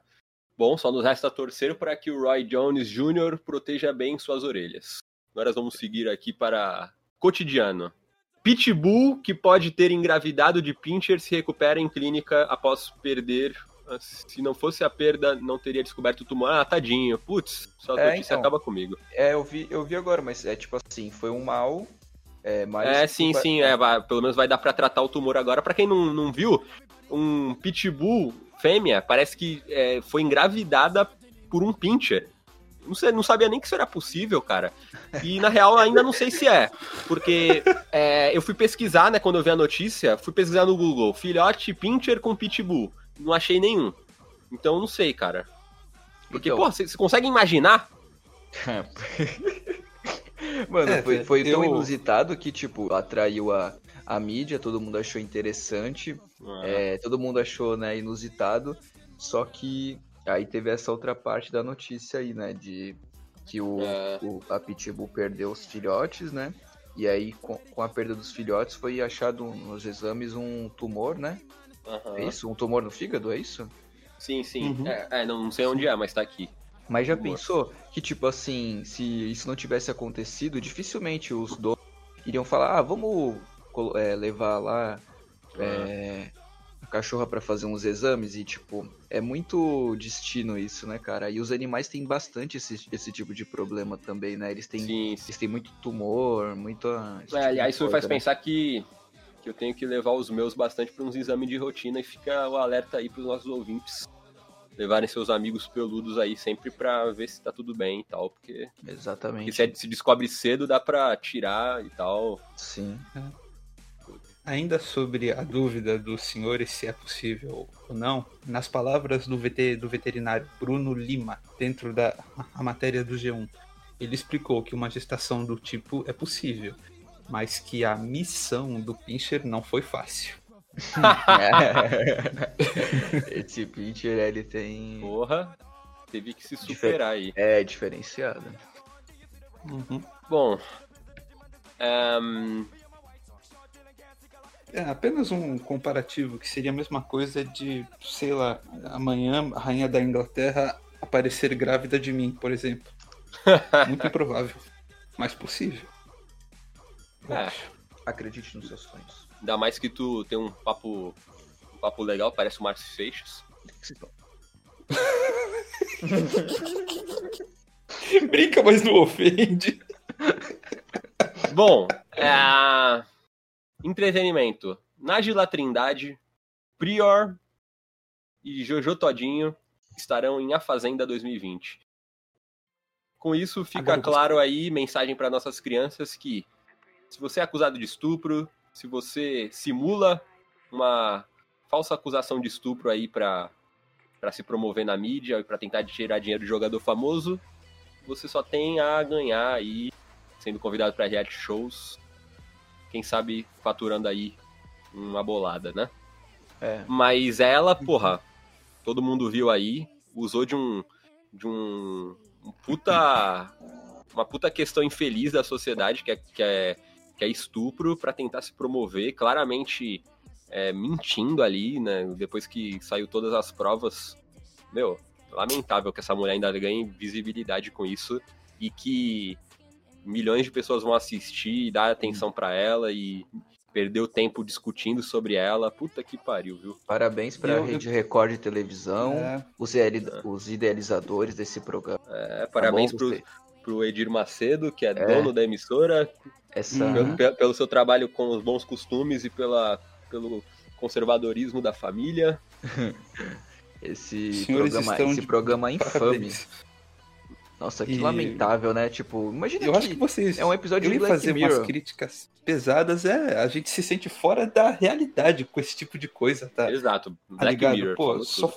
Bom, só nos resta torcer para que o Roy Jones Jr. proteja bem suas orelhas. Agora vamos seguir aqui para cotidiano. Pitbull, que pode ter engravidado de Pincher, se recupera em clínica após perder. Se não fosse a perda, não teria descoberto o tumor. Ah, tadinho. Putz, sua É, notícia então. acaba comigo. é eu, vi, eu vi agora, mas é tipo assim, foi um mal. É, mas É, sim, sim, é, vai- pelo menos vai dar pra tratar o tumor agora. Pra quem não, não viu, um pitbull fêmea parece que é, foi engravidada por um pincher. Não, sei, não sabia nem que isso era possível, cara. E na real ainda não sei se é. Porque é, eu fui pesquisar, né, quando eu vi a notícia, fui pesquisar no Google, filhote pincher com pitbull. Não achei nenhum. Então não sei, cara. Porque, Então. pô, você consegue imaginar? Mano, É, foi, foi tão eu- inusitado que, tipo, atraiu a, a mídia, todo mundo achou interessante, é, todo mundo achou, né, inusitado, só que aí teve essa outra parte da notícia aí, né, de que o, É. o- a Pitbull perdeu os filhotes, né, e aí com, com a perda dos filhotes foi achado nos exames um tumor, né, Aham. é isso? Um tumor no fígado, é isso? Sim, sim. Uhum. É, é, não, não sei onde é, mas tá aqui. Mas já pensou que, tipo assim, se isso não tivesse acontecido, dificilmente os donos iriam falar, ah, vamos é, levar lá é, cachorra pra fazer uns exames e, tipo, é muito destino isso, né, cara? E os animais têm bastante esse, esse tipo de problema também, né? Eles têm, Sim, eles têm muito tumor, muito. esse É, tipo aliás, isso me faz né? pensar que, que eu tenho que levar os meus bastante para uns exames de rotina e fica o alerta aí pros nossos ouvintes levarem seus amigos peludos aí sempre pra ver se tá tudo bem e tal, porque, Exatamente. porque se, é- se descobre cedo dá pra tirar e tal. Sim. Ainda sobre a dúvida dos senhores se é possível ou não, nas palavras do, VT, do veterinário Bruno Lima, dentro da a matéria do G1, ele explicou que uma gestação do tipo é possível, mas que a missão do Pincher não foi fácil. Esse pincher, ele tem. Porra, teve que se superar aí. É diferenciado. Uhum. Bom, ehm, É apenas um comparativo que seria a mesma coisa de, sei lá, amanhã a rainha da Inglaterra aparecer grávida de mim, por exemplo. Muito improvável, mas possível. É. acho. Acredite nos seus sonhos. ainda mais que tu tem um papo, um papo legal, parece o Márcio Seixas. Brinca, mas não ofende. Bom, é... entretenimento. Nájila Trindade, Prior e Jojo Todinho estarão em A Fazenda 2020. Com isso, fica claro aí, mensagem para nossas crianças, que se você é acusado de estupro, se você simula uma falsa acusação de estupro aí para para se promover na mídia e para tentar tirar dinheiro de jogador famoso, você só tem a ganhar aí sendo convidado para reality shows, quem sabe faturando aí uma bolada, né? É. Mas ela, porra, todo mundo viu aí, usou de um de um, um puta uma puta questão infeliz da sociedade que é, que é, que é estupro para tentar se promover, claramente é, mentindo ali, né? Depois que saiu todas as provas, meu, lamentável que essa mulher ainda ganhe visibilidade com isso e que milhões de pessoas vão assistir e dar atenção pra ela e perdeu tempo discutindo sobre ela. Puta que pariu, viu? Parabéns pra Eu- Rede Record de televisão, É, os, ideali- os idealizadores desse programa. É, parabéns Tá bom, pro, pro Edir Macedo, que é, dono da emissora, Essa. Uhum. pelo, pe- pelo seu trabalho com os bons costumes e pela, pelo conservadorismo da família. Esse Senhores programa, esse de programa infame. parabéns. Nossa, que E- lamentável, né? Tipo, imagina Eu que, acho que vocês. é um episódio de Black fazer Mirror. umas críticas pesadas, é. A gente se sente fora da realidade com esse tipo de coisa, tá? Exato. Tá Black ligado? Mirror. Pô, só,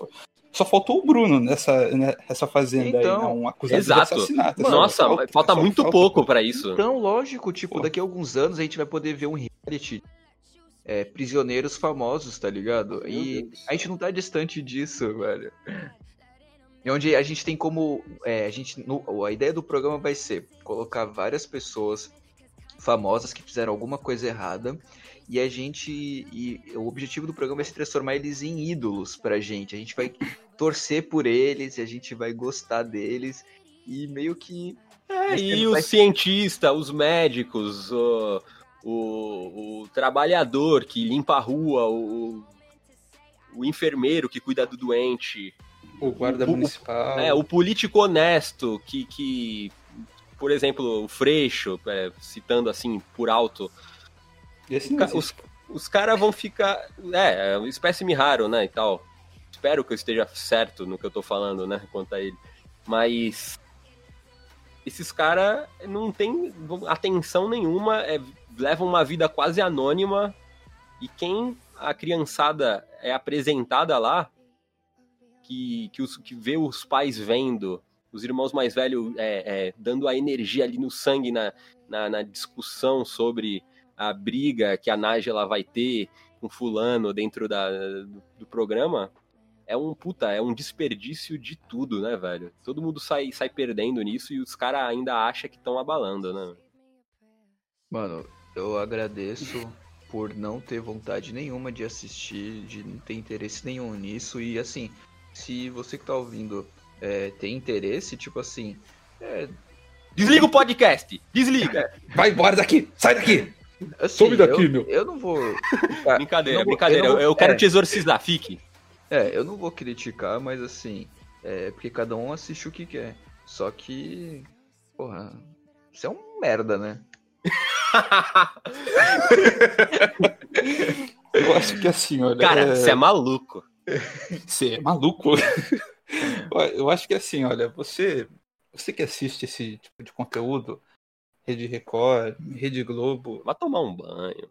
só faltou o Bruno nessa, nessa fazenda Então, aí, né? um acusado exato. de assassinato. Só Nossa, falta- falta muito pouco pra isso. Então, lógico, tipo, Pô. daqui a alguns anos a gente vai poder ver um reality é, prisioneiros famosos, tá ligado? Meu E Deus. a gente não tá distante disso, velho. E onde a gente tem como. é, a, gente, no- a ideia do programa vai ser colocar várias pessoas famosas que fizeram alguma coisa errada. E a gente. E o objetivo do programa é se transformar eles em ídolos pra gente. A gente vai torcer por eles, e a gente vai gostar deles. E meio que. É, e os mas- cientistas, os médicos, o, o, o trabalhador que limpa a rua, o, o enfermeiro que cuida do doente, O guarda O- o- municipal. é, o político honesto que, que por exemplo, o Freixo, é, citando assim por alto, Esse não ca- os, os caras vão ficar. É, é uma espécime raro, né? E tal. Espero que eu esteja certo no que eu tô falando, né? Quanto a ele. Mas. Esses caras não tem atenção nenhuma, é, levam uma vida quase anônima. E quem a criançada é apresentada lá, que, que, os, que vê os pais vendo, os irmãos mais velhos é, é, dando a energia ali no sangue na, na, na discussão sobre a briga que a Nájila vai ter com fulano dentro da, do, do programa, é um puta, é um desperdício de tudo, né, velho? Todo mundo sai, sai perdendo nisso e os caras ainda acham que estão abalando, né? Mano, eu agradeço por não ter vontade nenhuma de assistir, de não ter interesse nenhum nisso. E assim, se você que tá ouvindo é, tem interesse, tipo assim, é, Desliga o podcast! Desliga! Vai embora daqui! Sai daqui! Assim, Some daqui, eu, meu. eu não vou. Ah, Brincadeira, não vou- brincadeira. eu Eu, vou- eu quero é. te exorcizar, fique. É, eu não vou criticar, mas assim, é porque cada um assiste o que quer. Só que, porra, você é um merda, né? Eu acho que assim, olha. Cara, é- você é maluco. Você é maluco? Eu acho que assim, olha, você, você que assiste esse tipo de conteúdo, Rede Record, Rede Globo, Vai tomar um banho.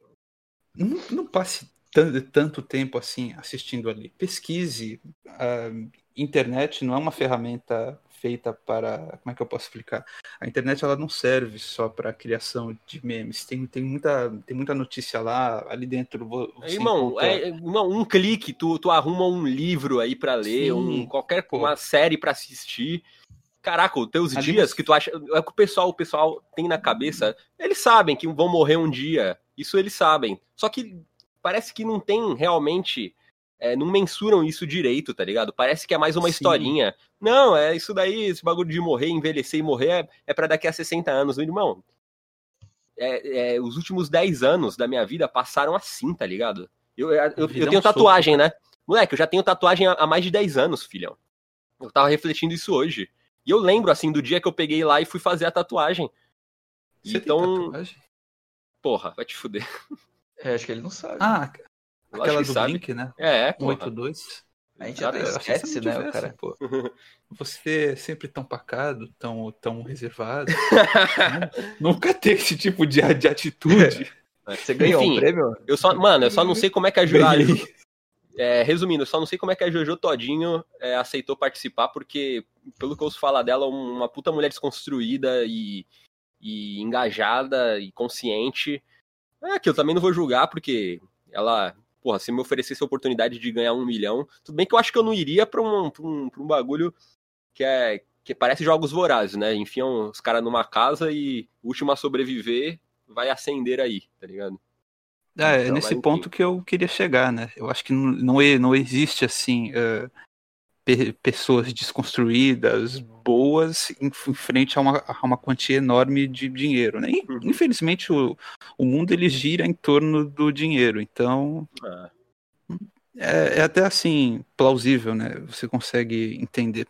não, não passe tanto, tanto tempo assim assistindo ali. Pesquise. A internet não é uma ferramenta feita para. Como é que eu posso explicar? A internet ela não serve só para criação de memes. Tem, tem, muita, tem muita notícia lá, ali dentro. vo- Você Irmão, encontra- é, irmão, um clique, tu, tu arruma um livro aí pra ler, Sim, um, qualquer pô. uma série pra assistir. Caraca, os teus Ali dias você- que tu acha. É o que o pessoal, o pessoal tem na cabeça. Eles sabem que vão morrer um dia. Isso eles sabem. Só que parece que não tem realmente. É, não mensuram isso direito, tá ligado? Parece que é mais uma Sim. historinha. Não, é isso daí, esse bagulho de morrer, envelhecer e morrer é, é para daqui a 60 anos, meu irmão. É, é, os últimos 10 anos da minha vida passaram assim, tá ligado? Eu, eu, eu, vida é um tenho tatuagem, né? Moleque, eu já tenho tatuagem há, há mais de 10 anos, filhão. Eu tava refletindo isso hoje. E eu lembro, assim, do dia que eu peguei lá e fui fazer a tatuagem. Você tem então, tatuagem? porra, vai te fuder. É, acho que ele não sabe. Ah, aquela que do sabe. Blink, né? É, porra. 182. a gente cara, até esquece, né, o tivesse, cara? pô. Você é sempre tão pacado, tão, tão reservado. Nunca teve esse tipo de, de atitude. Você ganhou Enfim, um prêmio? Eu só, mano, eu só não sei como é que a. Ju- é, resumindo, eu só não sei como é que a Jojo Todinho é, aceitou participar, porque, pelo que eu ouço falar dela, uma puta mulher desconstruída e, e engajada e consciente. É que eu também não vou julgar, porque ela, porra, se me oferecesse a oportunidade de ganhar um milhão, tudo bem que eu acho que eu não iria pra um, pra um, pra um bagulho que é. Que parece jogos vorazes, né? Enfiam os caras numa casa e o último a sobreviver vai acender aí, tá ligado? É, é Então, nesse ponto que eu queria chegar, né? Eu acho que não, não, não existe, assim, pe- pessoas desconstruídas, boas, em, frente a uma, a uma quantia enorme de dinheiro, né? E, Uhum. Infelizmente, o, o mundo ele gira em torno do dinheiro, então Ah, é, é até, assim, plausível, né? Você consegue entender.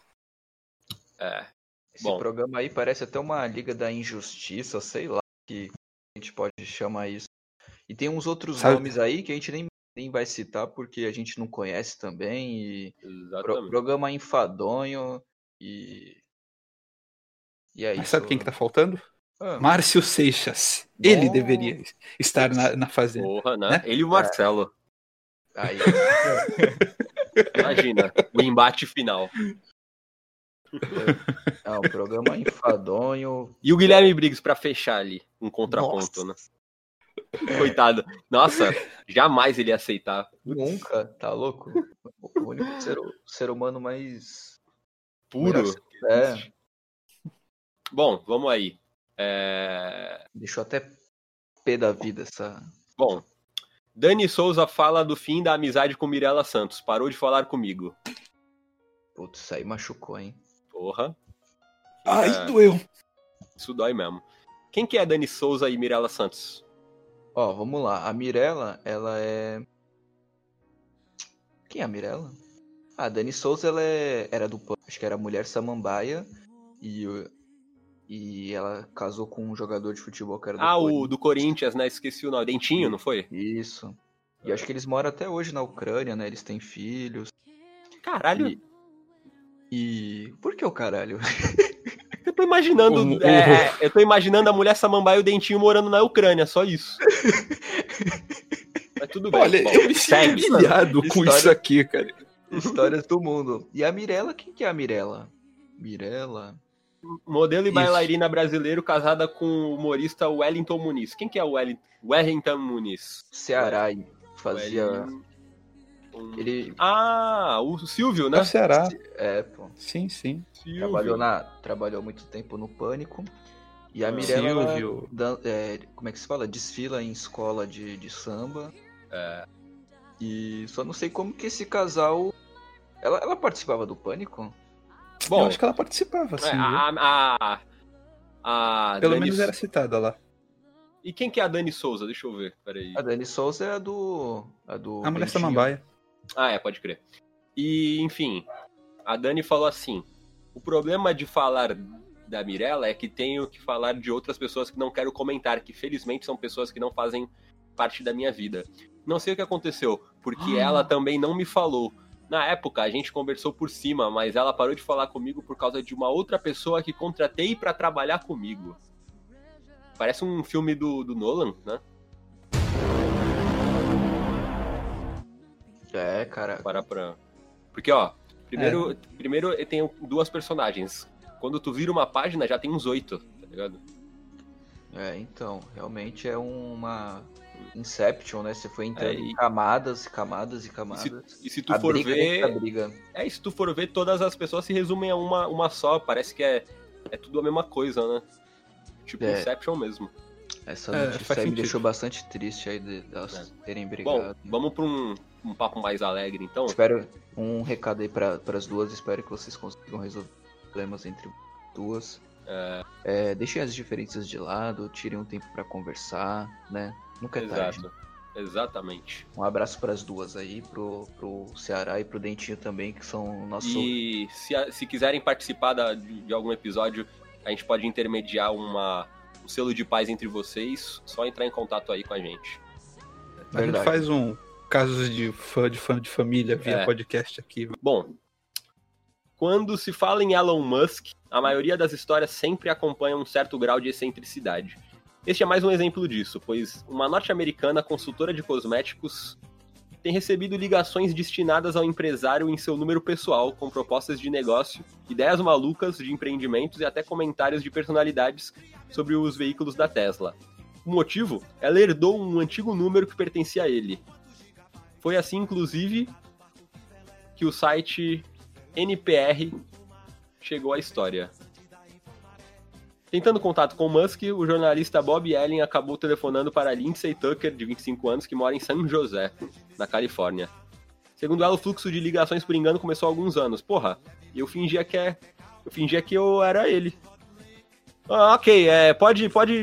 é. Esse Bom. programa aí parece até uma Liga da Injustiça, sei lá, que a gente pode chamar isso. E tem uns outros Sabe- nomes aí que a gente nem, nem vai citar porque a gente não conhece também. E pro- Exatamente. programa enfadonho e. E é Mas isso. sabe quem que tá faltando? Ah, Márcio Seixas. Ele Bom. deveria estar na, na fazenda. Porra, né? né? Ele e o Marcelo. aí, Imagina, o embate final. ah, o programa enfadonho. E o Guilherme Briggs pra fechar ali, um contraponto, né? Coitado. Nossa, jamais ele ia aceitar. Nunca, tá louco? O único ser, ser humano mais. Puro. É, Bom, vamos aí. É, deixou até pé da vida essa. Bom, Dani Souza fala do fim da amizade com Mirella Santos. Parou de falar comigo. Putz, isso aí machucou, hein? Porra, Ai, É. doeu. isso dói mesmo. Quem que é Dani Souza e Mirella Santos? Ó, vamos lá. A Mirella, ela é. Quem é a Mirella? Ah, a Dani Souza, ela é... era do. Pan- Acho que era mulher samambaia. E. o- E ela casou com um jogador de futebol que era do Ah, o Corinthians. do Corinthians, né? Esqueci o nome. Dentinho, não foi? Isso. E acho que eles moram até hoje na Ucrânia, né? Eles têm filhos. Caralho, E. e... Por que o caralho? eu tô imaginando. O- é, eu tô imaginando a mulher samambaia e o Dentinho morando na Ucrânia, só isso. Mas tudo bem. Olha, bom, eu me sinto segue. humilhado com História- isso aqui, cara. Histórias do mundo. E a Mirella, quem que é a Mirella? Mirella. Modelo e Isso. bailarina brasileiro casada com o humorista Wellington Muniz. Quem que é o Wellington, Wellington Muniz? Ceará. e Fazia. Wellington- Ele. Ah, o Silvio, É né? o Ceará. É, pô. Sim, sim. Silvio. Trabalhou, na, trabalhou muito tempo no Pânico. E a Mirella, ela Silvio. dan- é, como é que se fala? Desfila em escola de, de samba. É. E só não sei como que esse casal. Ela, ela participava do Pânico? eu Bom, acho que ela participava, é, sim. viu? a, a, a Pelo Dani- menos era citada lá. E quem que é a Dani Souza? Deixa eu ver, peraí. A Dani Souza é a do. A, do A mulher samambaia. Ah, é, pode crer. E, enfim, a Dani falou assim: o problema de falar da Mirella é que tenho que falar de outras pessoas que não quero comentar, que felizmente são pessoas que não fazem parte da minha vida. Não sei o que aconteceu, porque ela também não me falou. Na época, a gente conversou por cima, mas ela parou de falar comigo por causa de uma outra pessoa que contratei pra trabalhar comigo. Parece um filme do, do Nolan, né? É, cara. Parar pra. Porque, ó, primeiro, primeiro eu tenho duas personagens. Quando tu vira uma página, já tem uns oito, tá ligado? É, então, realmente é uma Inception, né? Você foi entrando É, e- em camadas, camadas e E camadas. se, e se tu a for briga ver. briga. É, e se tu for ver, todas as pessoas se resumem a uma, uma só. Parece que é, é tudo a mesma coisa, né? Tipo É. Inception mesmo. Essa É, notícia me sentido. deixou bastante triste aí de, delas terem Bom, brigado. vamos pra um, um papo mais alegre, então. Espero um recado aí para as duas. Espero que vocês consigam resolver problemas entre duas. É, deixem as diferenças de lado, tirem um tempo para conversar, né? Nunca é tarde. Exato. Exatamente. Um abraço para as duas aí, pro, pro Ceará e pro Dentinho também, que são nossos. E se, se quiserem participar da- de, de algum episódio, a gente pode intermediar uma, um selo de paz entre vocês. Só entrar em contato aí com a gente. A gente Verdade. faz um casos de fã de fã de família via É. podcast aqui. Bom, quando se fala em Elon Musk, a maioria das histórias sempre acompanha um certo grau de excentricidade. Este é mais um exemplo disso, pois uma norte-americana consultora de cosméticos tem recebido ligações destinadas ao empresário em seu número pessoal, com propostas de negócio, ideias malucas de empreendimentos e até comentários de personalidades sobre os veículos da Tesla. O motivo? Ela herdou um antigo número que pertencia a ele. Foi assim, inclusive, que o site NPR chegou à história. Tentando contato com Musk, o jornalista Bob Ellen acabou telefonando para Lindsay Tucker, de 25 anos, que mora em San José, na Califórnia. Segundo ela, o fluxo de ligações por engano começou há alguns anos. Porra, eu fingia que é, eu fingia que eu era ele. Ah, ok, é, pode, pode,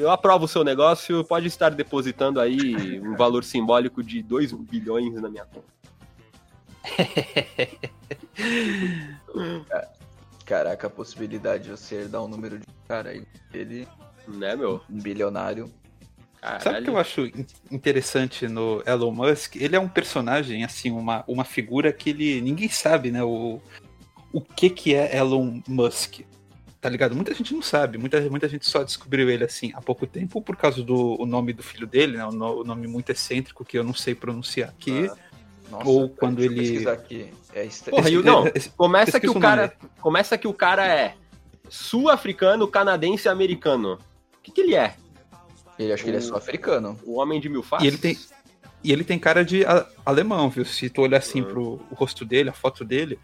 eu aprovo o seu negócio, pode estar depositando aí um valor simbólico de 2 bilhões na minha conta. Caraca, a possibilidade de você herdar um número de cara aí, ele, Né, meu? um bilionário. Sabe o que eu acho in- interessante no Elon Musk? Ele é um personagem, assim, uma, uma figura que ele. ninguém sabe, né? O, o que, que é Elon Musk. Tá ligado? Muita gente não sabe, muita, muita gente só descobriu ele assim há pouco tempo por causa do o nome do filho dele, né? O, no- o nome muito excêntrico que eu não sei pronunciar aqui. Nossa, Ou quando deixa eu ele- aqui. É estre... Porra, e Esse- não, começa que o cara, começa que o cara é sul-africano, canadense e americano. O que, que ele é? Ele acho que ele é sul-africano. O homem de mil faces? E ele tem- E ele tem cara de alemão, viu? Se tu olhar assim Uhum. pro o rosto dele, a foto dele.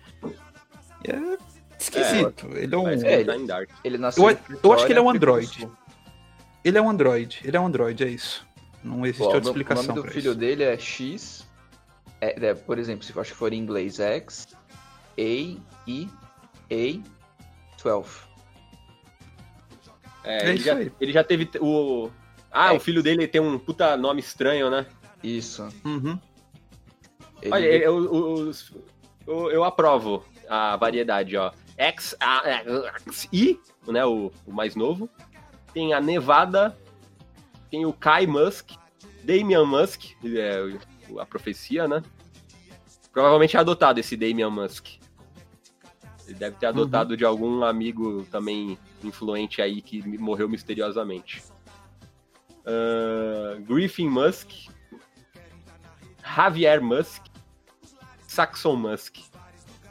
É esquisito. ele é um. É, que ele- ele nasceu Eu- eu acho que ele é um android. Ele é um android. Ele é um android, é isso. Não existe o outra nome- explicação O nome do pra filho isso. dele é X. É, é, por exemplo, se eu acho que for em inglês, X, A, E, A, 12. É, É ele, isso já, aí. ele já teve o. Ah, É. o filho dele tem um puta nome estranho, né? Isso. Uhum. Ele- Olha, eu, eu, eu, eu aprovo a variedade, ó. X, A, X, I, né? O, o mais novo. Tem a Nevada. Tem o Kai Musk. Damian Musk, é a profecia, né? Provavelmente é adotado esse Damian Musk. Ele deve ter adotado de algum amigo também influente aí que morreu misteriosamente. Ah, Griffin Musk. Javier Musk. Saxon Musk.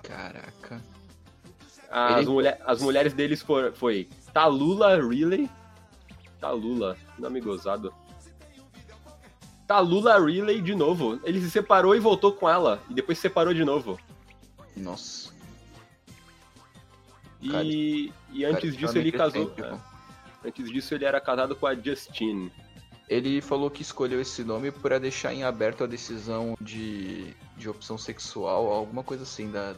Caraca. As, Ele- mulher- as mulheres deles for, foi Talula Riley. Talula, nome gozado. Talula Riley de novo. Ele se separou e voltou com ela. E depois se separou de novo. Nossa. E, Cara, e antes cara, disso ele extremamente casou. excêntrico. é. Antes disso ele era casado com a Justine. Ele falou que escolheu esse nome para deixar em aberto a decisão de, de opção sexual, alguma coisa assim da,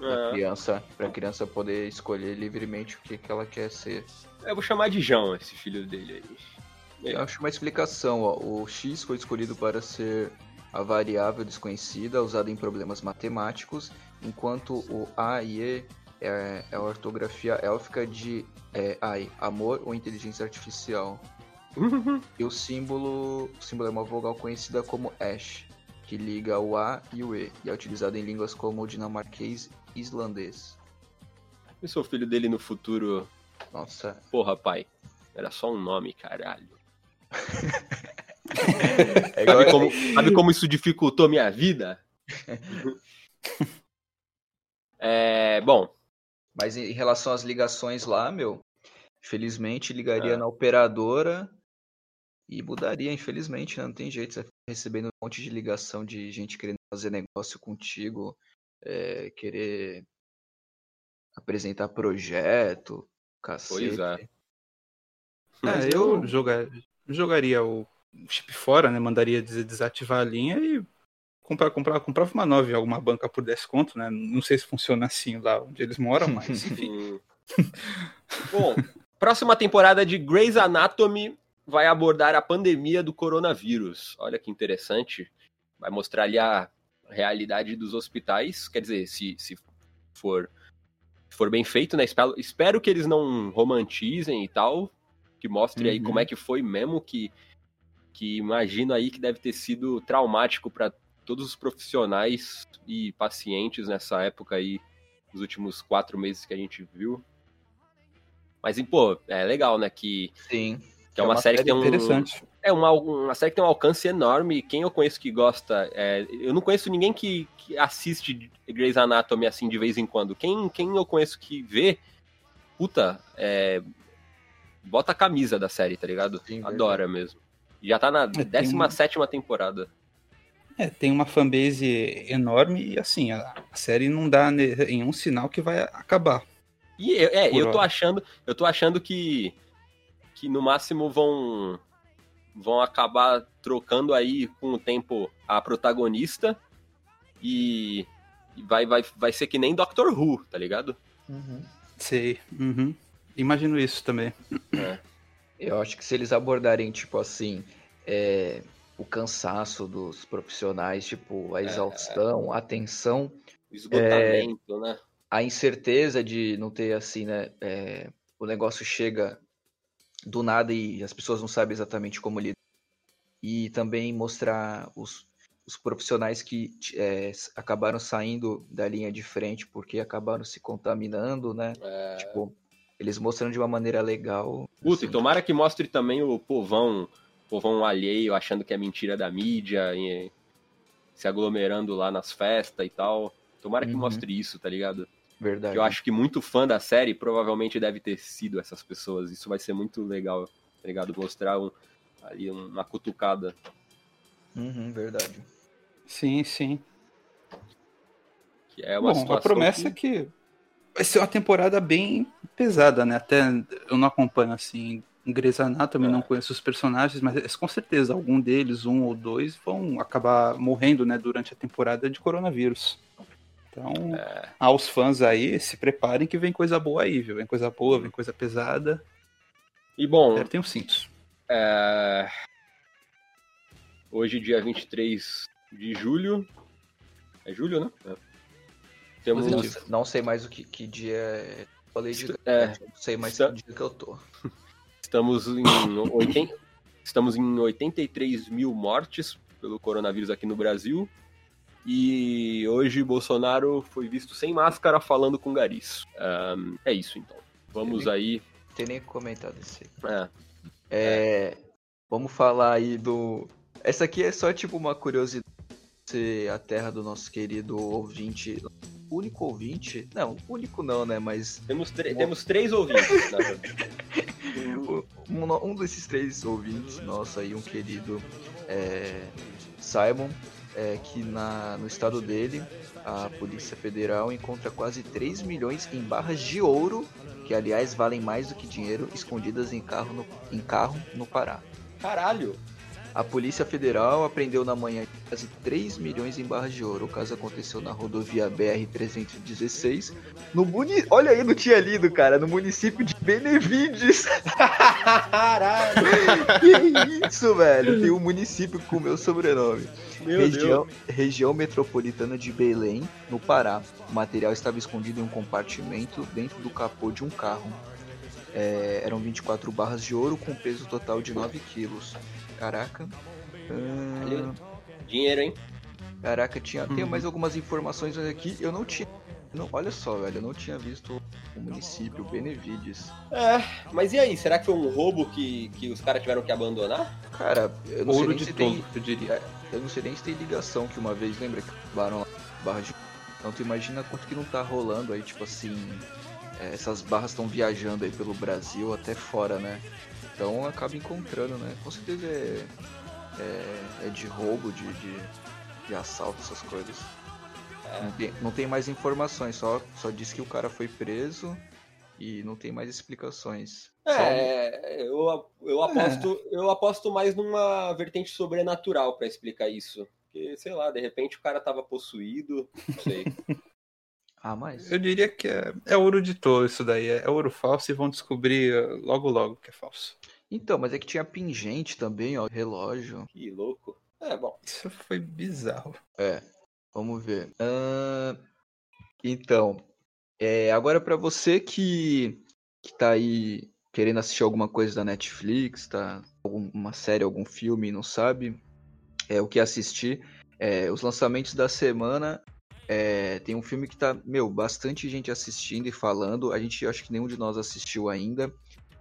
da É, criança, pra criança poder escolher livremente o que, que ela quer ser. eu vou chamar de João esse filho dele aí. Eu acho uma explicação, ó. O x foi escolhido para ser a variável desconhecida usada em problemas matemáticos, enquanto o a e e é, é a ortografia élfica de é, ai, amor ou inteligência artificial. e o símbolo, o símbolo é uma vogal conhecida como ash, que liga o a e o e, e é utilizado em línguas como o dinamarquês e islandês. E sou filho dele no futuro. Nossa. Porra, pai. Era só um nome, caralho. É Sabe como, sabe como isso dificultou minha vida? É, bom, Mas em relação às ligações lá, meu, infelizmente ligaria É. na operadora e mudaria, infelizmente, né? Não tem jeito, você vai ficar recebendo um monte de ligação de gente querendo fazer negócio contigo, é, querer apresentar projeto, cacete. Pois é. É, eu jogar, jogaria o chip fora, né? Mandaria des- desativar a linha e comprar, comprar, comprava uma nova em alguma banca por 10 conto, né? Não sei se funciona assim lá onde eles moram, mas enfim. Hum. Bom, próxima temporada de Grey's Anatomy vai abordar a pandemia do coronavírus. Olha que interessante. Vai mostrar ali a realidade dos hospitais. Quer dizer, se, se for, se for bem feito, né? Espero, espero que eles não romantizem e tal. Que mostre aí Uhum. como é que foi mesmo que, que imagino aí que deve ter sido traumático para todos os profissionais e pacientes nessa época aí, nos últimos quatro meses que a gente viu. Mas, pô, é legal, né? Que, Sim. Que é uma, série que tem um. interessante. É uma, uma série que tem um alcance enorme. Quem eu conheço que gosta. é, eu não conheço ninguém que, que assiste Grey's Anatomy assim de vez em quando. Quem, quem eu conheço que vê, puta, é, bota a camisa da série, tá ligado? Sim, Adora mesmo. E Já tá na tem 17 temporada. É, tem uma fanbase enorme e assim, a, a série não dá ne- em um sinal que vai acabar. E eu, é, eu tô hora. achando, eu tô achando que que no máximo vão vão acabar trocando aí com o tempo a protagonista e, e vai, vai, vai ser que nem Doctor Who, tá ligado? Sei. Uhum. Imagino isso também. Eu acho que se eles abordarem, tipo assim, é, o cansaço dos profissionais, tipo, a exaustão, a tensão, Esgotamento, né? a incerteza de não ter assim, né? é, o negócio chega do nada e as pessoas não sabem exatamente como lidar. E também mostrar os, os profissionais que é, acabaram saindo da linha de frente porque acabaram se contaminando, né? É. Tipo, eles mostrando de uma maneira legal. Puta, e assim. tomara que mostre também o povão, povão alheio, achando que é mentira da mídia, e se aglomerando lá nas festas e tal. Tomara que Uhum. mostre isso, tá ligado? Verdade. Eu acho que muito fã da série provavelmente deve ter sido essas pessoas. Isso vai ser muito legal, tá ligado? Mostrar um, ali uma cutucada. Uhum, verdade. Sim, sim. Que é uma Bom, a promessa que... é que vai ser uma temporada bem pesada, né? Até eu não acompanho assim Grey's Anatomy, É. não conheço os personagens, mas com certeza algum deles, um ou dois, vão acabar morrendo, né, durante a temporada de coronavírus. Então, É. aos fãs aí, se preparem que vem coisa boa aí, viu? Vem coisa boa, vem coisa pesada. E bom, Apertem os cintos. é... hoje, dia 23 de julho. É julho, né? É. Temos. Não, não sei mais o que, que dia é. Falei de É. não sei mais Está- que dia que eu tô. Estamos em, 80, estamos em 83 mil mortes pelo coronavírus aqui no Brasil. E hoje Bolsonaro foi visto sem máscara falando com garis. Ahn, é isso então. Vamos aí. Não tem nem o que comentar desse. É, É, Vamos falar aí do. Essa aqui é só tipo uma curiosidade. Ser a terra do nosso querido ouvinte. Único ouvinte? Não, único não, né? Mas temos, tre- temos três ouvintes. na verdade. um, um desses três ouvintes, nosso aí, um querido é, Simon, é, que na, no estado dele, a Polícia Federal encontra quase 3 milhões em barras de ouro, que aliás valem mais do que dinheiro, escondidas em carro no, em carro no Pará. Caralho! A Polícia Federal apreendeu na manhã quase 3 milhões em barras de ouro. O caso aconteceu na rodovia BR-316. No muni... Olha aí, não tinha lido, cara. No município de Benevides. Caralho! Que isso, velho? Tem um município com o meu sobrenome. Meu região, Deus. região metropolitana de Belém, no Pará. O material estava escondido em um compartimento dentro do capô de um carro. É, eram 24 barras de ouro com peso total de 9 quilos. Caraca. Ah. Dinheiro, hein? caraca, tinha, tem Uhum. mais algumas informações aqui. Eu não tinha. Não, olha só, velho, eu não tinha visto o município Benevides. É, mas e aí? Será que foi um roubo que, que os caras tiveram que abandonar? Cara, eu não sei Ouro nem de se todo, tem. eu diria. Eu não sei nem se tem ligação que uma vez, lembra que roubaram lá barras de. Então tu imagina quanto que não tá rolando aí, tipo assim. é, essas barras estão viajando aí pelo Brasil até fora, né? Então acaba encontrando, né? Com certeza é, é, é de roubo, de, de, de assalto, essas coisas. Não, tem, não tem mais informações, só, só diz que o cara foi preso e não tem mais explicações. Só- É, eu, eu, aposto, eu aposto mais numa vertente sobrenatural pra explicar isso. Porque, sei lá, de repente o cara tava possuído, não sei. Ah, mas. Eu diria que é, é ouro de tolo isso daí. É, é ouro falso e vão descobrir eh, logo logo que é falso. Então, mas é que tinha pingente também, ó, relógio. que louco. É, bom. Isso foi bizarro. É, vamos ver. Ahn, então, é, agora pra você que, que tá aí querendo assistir alguma coisa da Netflix, tá? Alguma série, algum filme e não sabe é, o que assistir, é, os lançamentos da semana. é, tem um filme que tá, meu, bastante gente assistindo e falando. A gente acho que nenhum de nós assistiu ainda,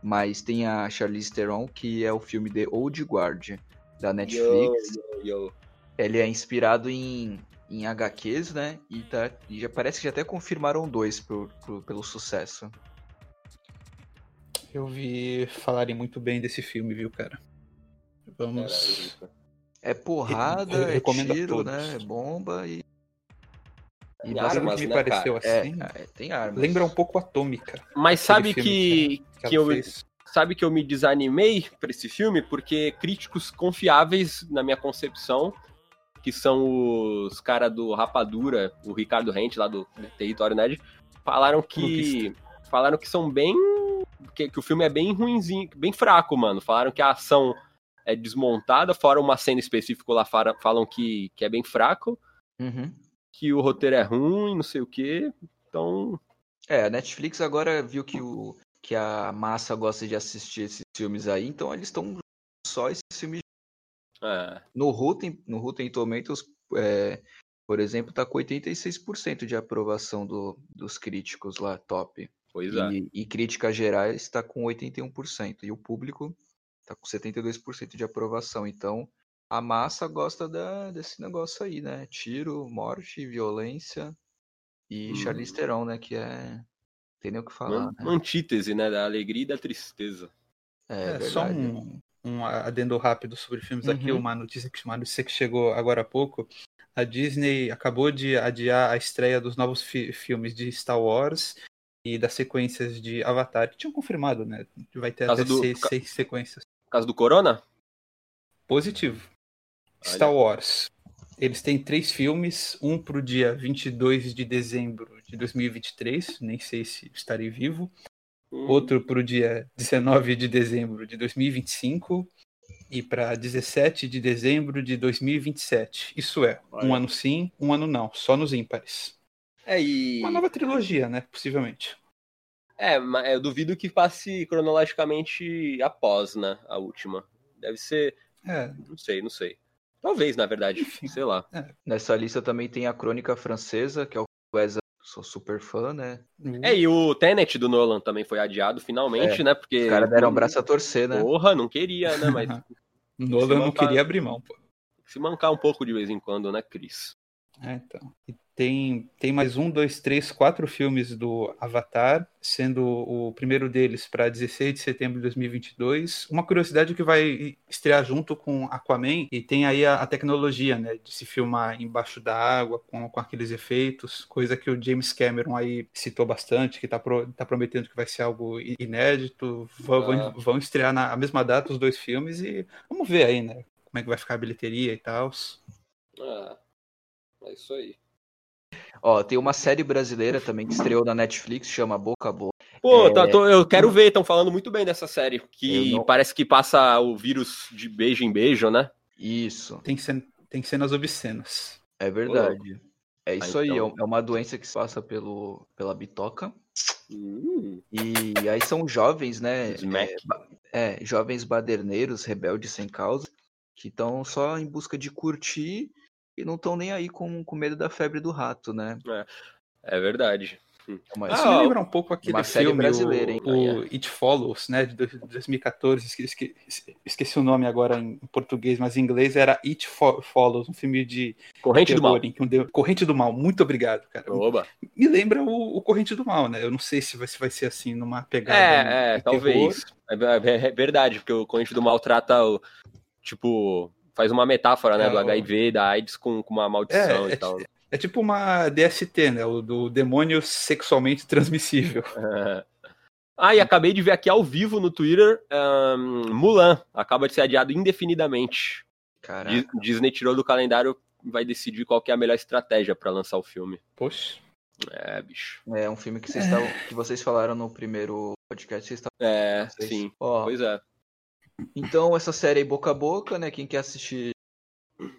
mas tem a Charlize Theron, que é o filme The Old Guard, da Netflix. Yo, yo, yo. Ele é inspirado em, em HQs, né? E, tá, e já parece que já até confirmaram dois por, por- pelo sucesso. Eu vi falarem muito bem desse filme, viu, cara? Vamos. É porrada, Eu é recomendo a tiro, todos. né? É bomba e. E armas, que me né, pareceu é, assim, é, tem armas. lembra um pouco Atômica. Mas sabe que, que, ela eu, fez. sabe que eu me desanimei pra esse filme? Porque críticos confiáveis, na minha concepção, que são os caras do Rapadura, o Ricardo Rente, lá do Território Nerd, falaram que. Falaram que são bem. Que, que o filme é bem ruinzinho, bem fraco, mano. Falaram que a ação é desmontada, fora uma cena específica lá falam que, que é bem fraco, Uhum. que o roteiro é ruim, não sei o quê. Então. É, a Netflix agora viu que, o, que a massa gosta de assistir esses filmes aí, então eles estão só esses filmes. É, No Rotten, no Rotten Tomatoes, é, por exemplo, tá com 86% de aprovação do, dos críticos lá, top. pois é. E, e críticas gerais está com 81%. E o público está com 72% de aprovação. Então, a massa gosta da, desse negócio aí, né? Tiro, morte, violência e Hum. Charlize Theron, né? Que é... Tem nem o que falar, Uma, né? uma antítese, né? Da alegria e da tristeza. É, É, só verdade. um, um adendo rápido sobre filmes aqui, Uhum. uma notícia que, uma notícia que chegou agora há pouco. A Disney acabou de adiar a estreia dos novos fi- filmes de Star Wars e das sequências de Avatar, que tinham confirmado, né? Vai ter Caso até do- seis, seis sequências. Por causa do Corona? Positivo. Olha. Star Wars. Eles têm três filmes, um pro dia 22 de dezembro de 2023, nem sei se estarei vivo. Hum, outro para o dia 19 de dezembro de 2025 e para 17 de dezembro de 2027. Isso é, um ano sim, um ano não, só nos ímpares. É, e. Uma nova trilogia, né? Possivelmente. É, mas eu duvido que passe cronologicamente após, né? A última. Deve ser. É, Não sei, não sei. Talvez, na verdade. Enfim. Sei lá. Nessa lista também tem a Crônica Francesa, que é o Wes sou super fã, né? É, e o Tenet do Nolan também foi adiado finalmente, É, né? Porque. Os caras deram um braço a torcer, né? Porra, não queria, né? Mas Nolan se não mancar- queria abrir mão, pô. se mancar um pouco de vez em quando, né, Cris? É, então. E tem, tem mais um, dois, três, quatro filmes do Avatar, sendo o primeiro deles para 16 de setembro de 2022. Uma curiosidade é que vai estrear junto com Aquaman e tem aí a, a tecnologia, né, de se filmar embaixo da água com, com aqueles efeitos, coisa que o James Cameron aí citou bastante, que tá, pro, tá prometendo que vai ser algo inédito. Vão, Ah. vão, vão estrear na mesma data os dois filmes e vamos ver aí, né? como é que vai ficar a bilheteria e tal. Ah, é isso aí. Ó, tem uma série brasileira também que estreou na Netflix, chama Boca a Boca. Pô, É. tá- tô- eu quero ver, estão falando muito bem dessa série. Que não- parece que passa o vírus de beijo em beijo, né? Isso, Tem, cen- tem cenas obscenas. é verdade. É isso aí, é então. um- é uma doença que se passa pelo, pela bitoca. Hum, E aí são jovens, né? É, é, jovens baderneiros, rebeldes sem causa, que estão só em busca de curtir e não estão nem aí com, com medo da febre do rato, né? é verdade. É uma- Isso Ah, me ó, lembra um pouco aquele uma série filme, brasileira, hein? o, o It Follows, né, de dois- 2014, esque- esque- esqueci o nome agora em português, mas em inglês era It Fo- Follows, um filme de Corrente do mal. terror, em que um de- Corrente do Mal, muito obrigado, cara. Oba. Me lembra o, o Corrente do Mal, né, eu não sei se vai, se vai ser assim, numa pegada É, é, terror. talvez. É, é- é verdade, porque o Corrente do Mal trata o. Tipo, faz uma metáfora, né? É, do o- HIV, da AIDS com, com uma maldição É, e é, tal. é tipo uma DST, né, o do demônio sexualmente transmissível. Ah, e acabei de ver aqui ao vivo no Twitter, ahn, Mulan acaba de ser adiado indefinidamente. Caraca. Di- Disney tirou do calendário e vai decidir qual que é a melhor estratégia pra lançar o filme. Poxa. É, bicho. É um filme que vocês, estavam, que vocês falaram no primeiro podcast. Vocês estavam... É, vocês- sim. Ó, Pois é. Então, essa série aí, Boca a Boca, né? Quem quer assistir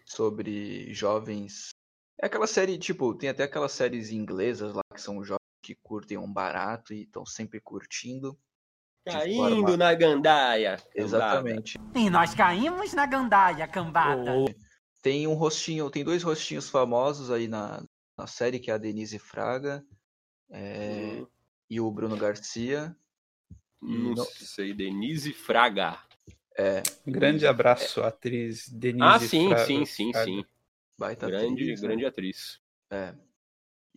sobre jovens. É aquela série, tipo, tem até aquelas séries inglesas lá que são jovens que curtem um barato e estão sempre curtindo. Caindo forma- na gandaia. Exatamente. E nós caímos na gandaia, cambada. Tem um rostinho, tem dois rostinhos famosos aí na, na série, que é a Denise Fraga é, Hum, e o Bruno Garcia. Não não- sei, Denise Fraga. É, Um grande abraço à atriz Denise Ah, sim, Fra- sim, sim, Fraga. sim. baita Grande, atriz, né? grande atriz. É.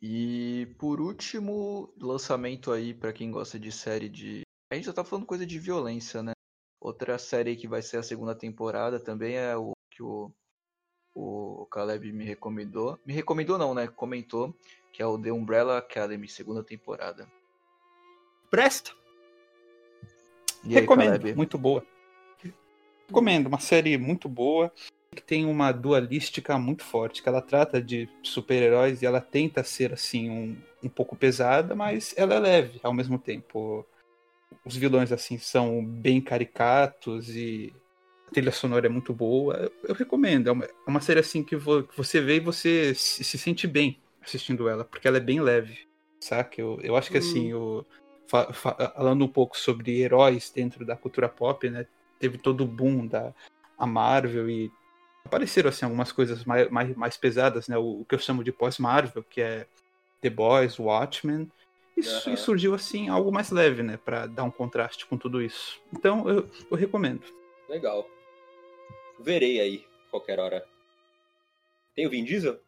E por último, lançamento aí pra quem gosta de série de. A gente já tá falando coisa de violência, né? Outra série aí que vai ser a segunda temporada também é o que o, o Caleb me recomendou. Me recomendou não, né? Comentou, que é o The Umbrella Academy, segunda temporada. Presta. E aí, Recomendo, Caleb? muito boa. Recomendo, uma série muito boa, que tem uma dualística muito forte, que ela trata de super-heróis e ela tenta ser, assim, um, um pouco pesada, mas ela é leve ao mesmo tempo. Os vilões, assim, são bem caricatos e a trilha sonora é muito boa. Eu, eu recomendo, é uma, é uma série, assim, que, vo- que você vê e você se, se sente bem assistindo ela, porque ela é bem leve, saca? Eu, eu acho que, assim, o fa- fa- falando um pouco sobre heróis dentro da cultura pop, né? Teve todo o boom da a Marvel e apareceram assim algumas coisas mais, mais, mais pesadas, né? O, o que eu chamo de pós-Marvel, que é The Boys, Watchmen. E, e surgiu assim algo mais leve, né? Pra dar um contraste com tudo isso. Então eu, eu recomendo. Legal. Verei aí, qualquer hora. Tem o Vin Diesel?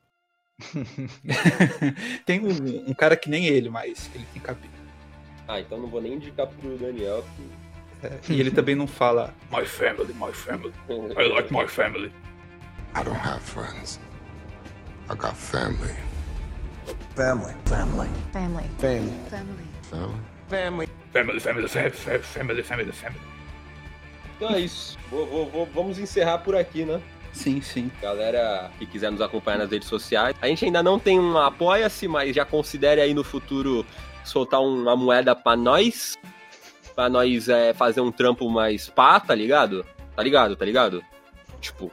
Tem um, um cara que nem ele, mas ele tem cabelo. Ah, então não vou nem indicar pro Daniel. E ele também não fala My family, my family. I like my family. I don't have friends. I got family. Family. Family. Family. Family. Family? Family. Family, family, family, family, family, family. Então é isso. Vou- vou- vou- vamos encerrar por aqui, né? Sim, sim. Galera que quiser nos acompanhar nas redes sociais. A gente ainda não tem um apoia-se, mas já considere aí no futuro soltar uma moeda pra nós. Pra nós é, fazer um trampo mais pá, tá ligado? Tá ligado, tá ligado? Tipo,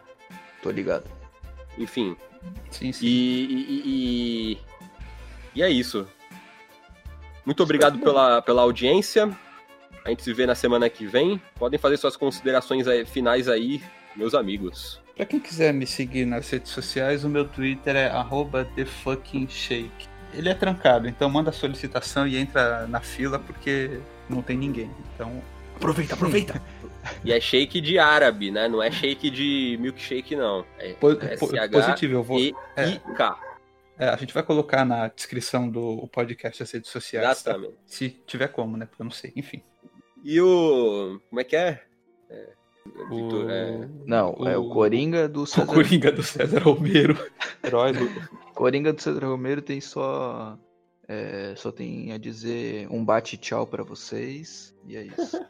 Tô ligado. enfim. Sim, sim. E, e, e- e- é isso. Muito obrigado pela, pela audiência. A gente se vê na semana que vem. Podem fazer suas considerações aí- finais aí, meus amigos. Pra quem quiser me seguir nas redes sociais, o meu Twitter é TheFuckingShake. Ele é trancado, então manda a solicitação e entra na fila porque não tem ninguém. Então, aproveita, aproveita! E é shake de árabe, né? Não é shake de milkshake, não. É Po- po- positivo, eu vou. S-H-I-K. É, a gente vai colocar na descrição do podcast as redes sociais. tá? Exatamente. Se tiver como, né? Porque eu não sei. Enfim. E o... Como é que é? é... O... Vitor, é... Não, é o Coringa do O César. Coringa do César Romero. Herói do... Coringa do César Romero tem só. É, só tem a dizer um bate-tchau pra vocês. E é isso.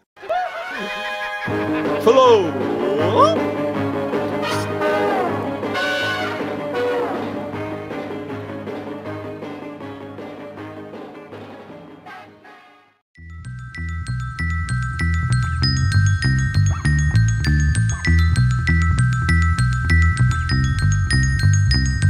Falou!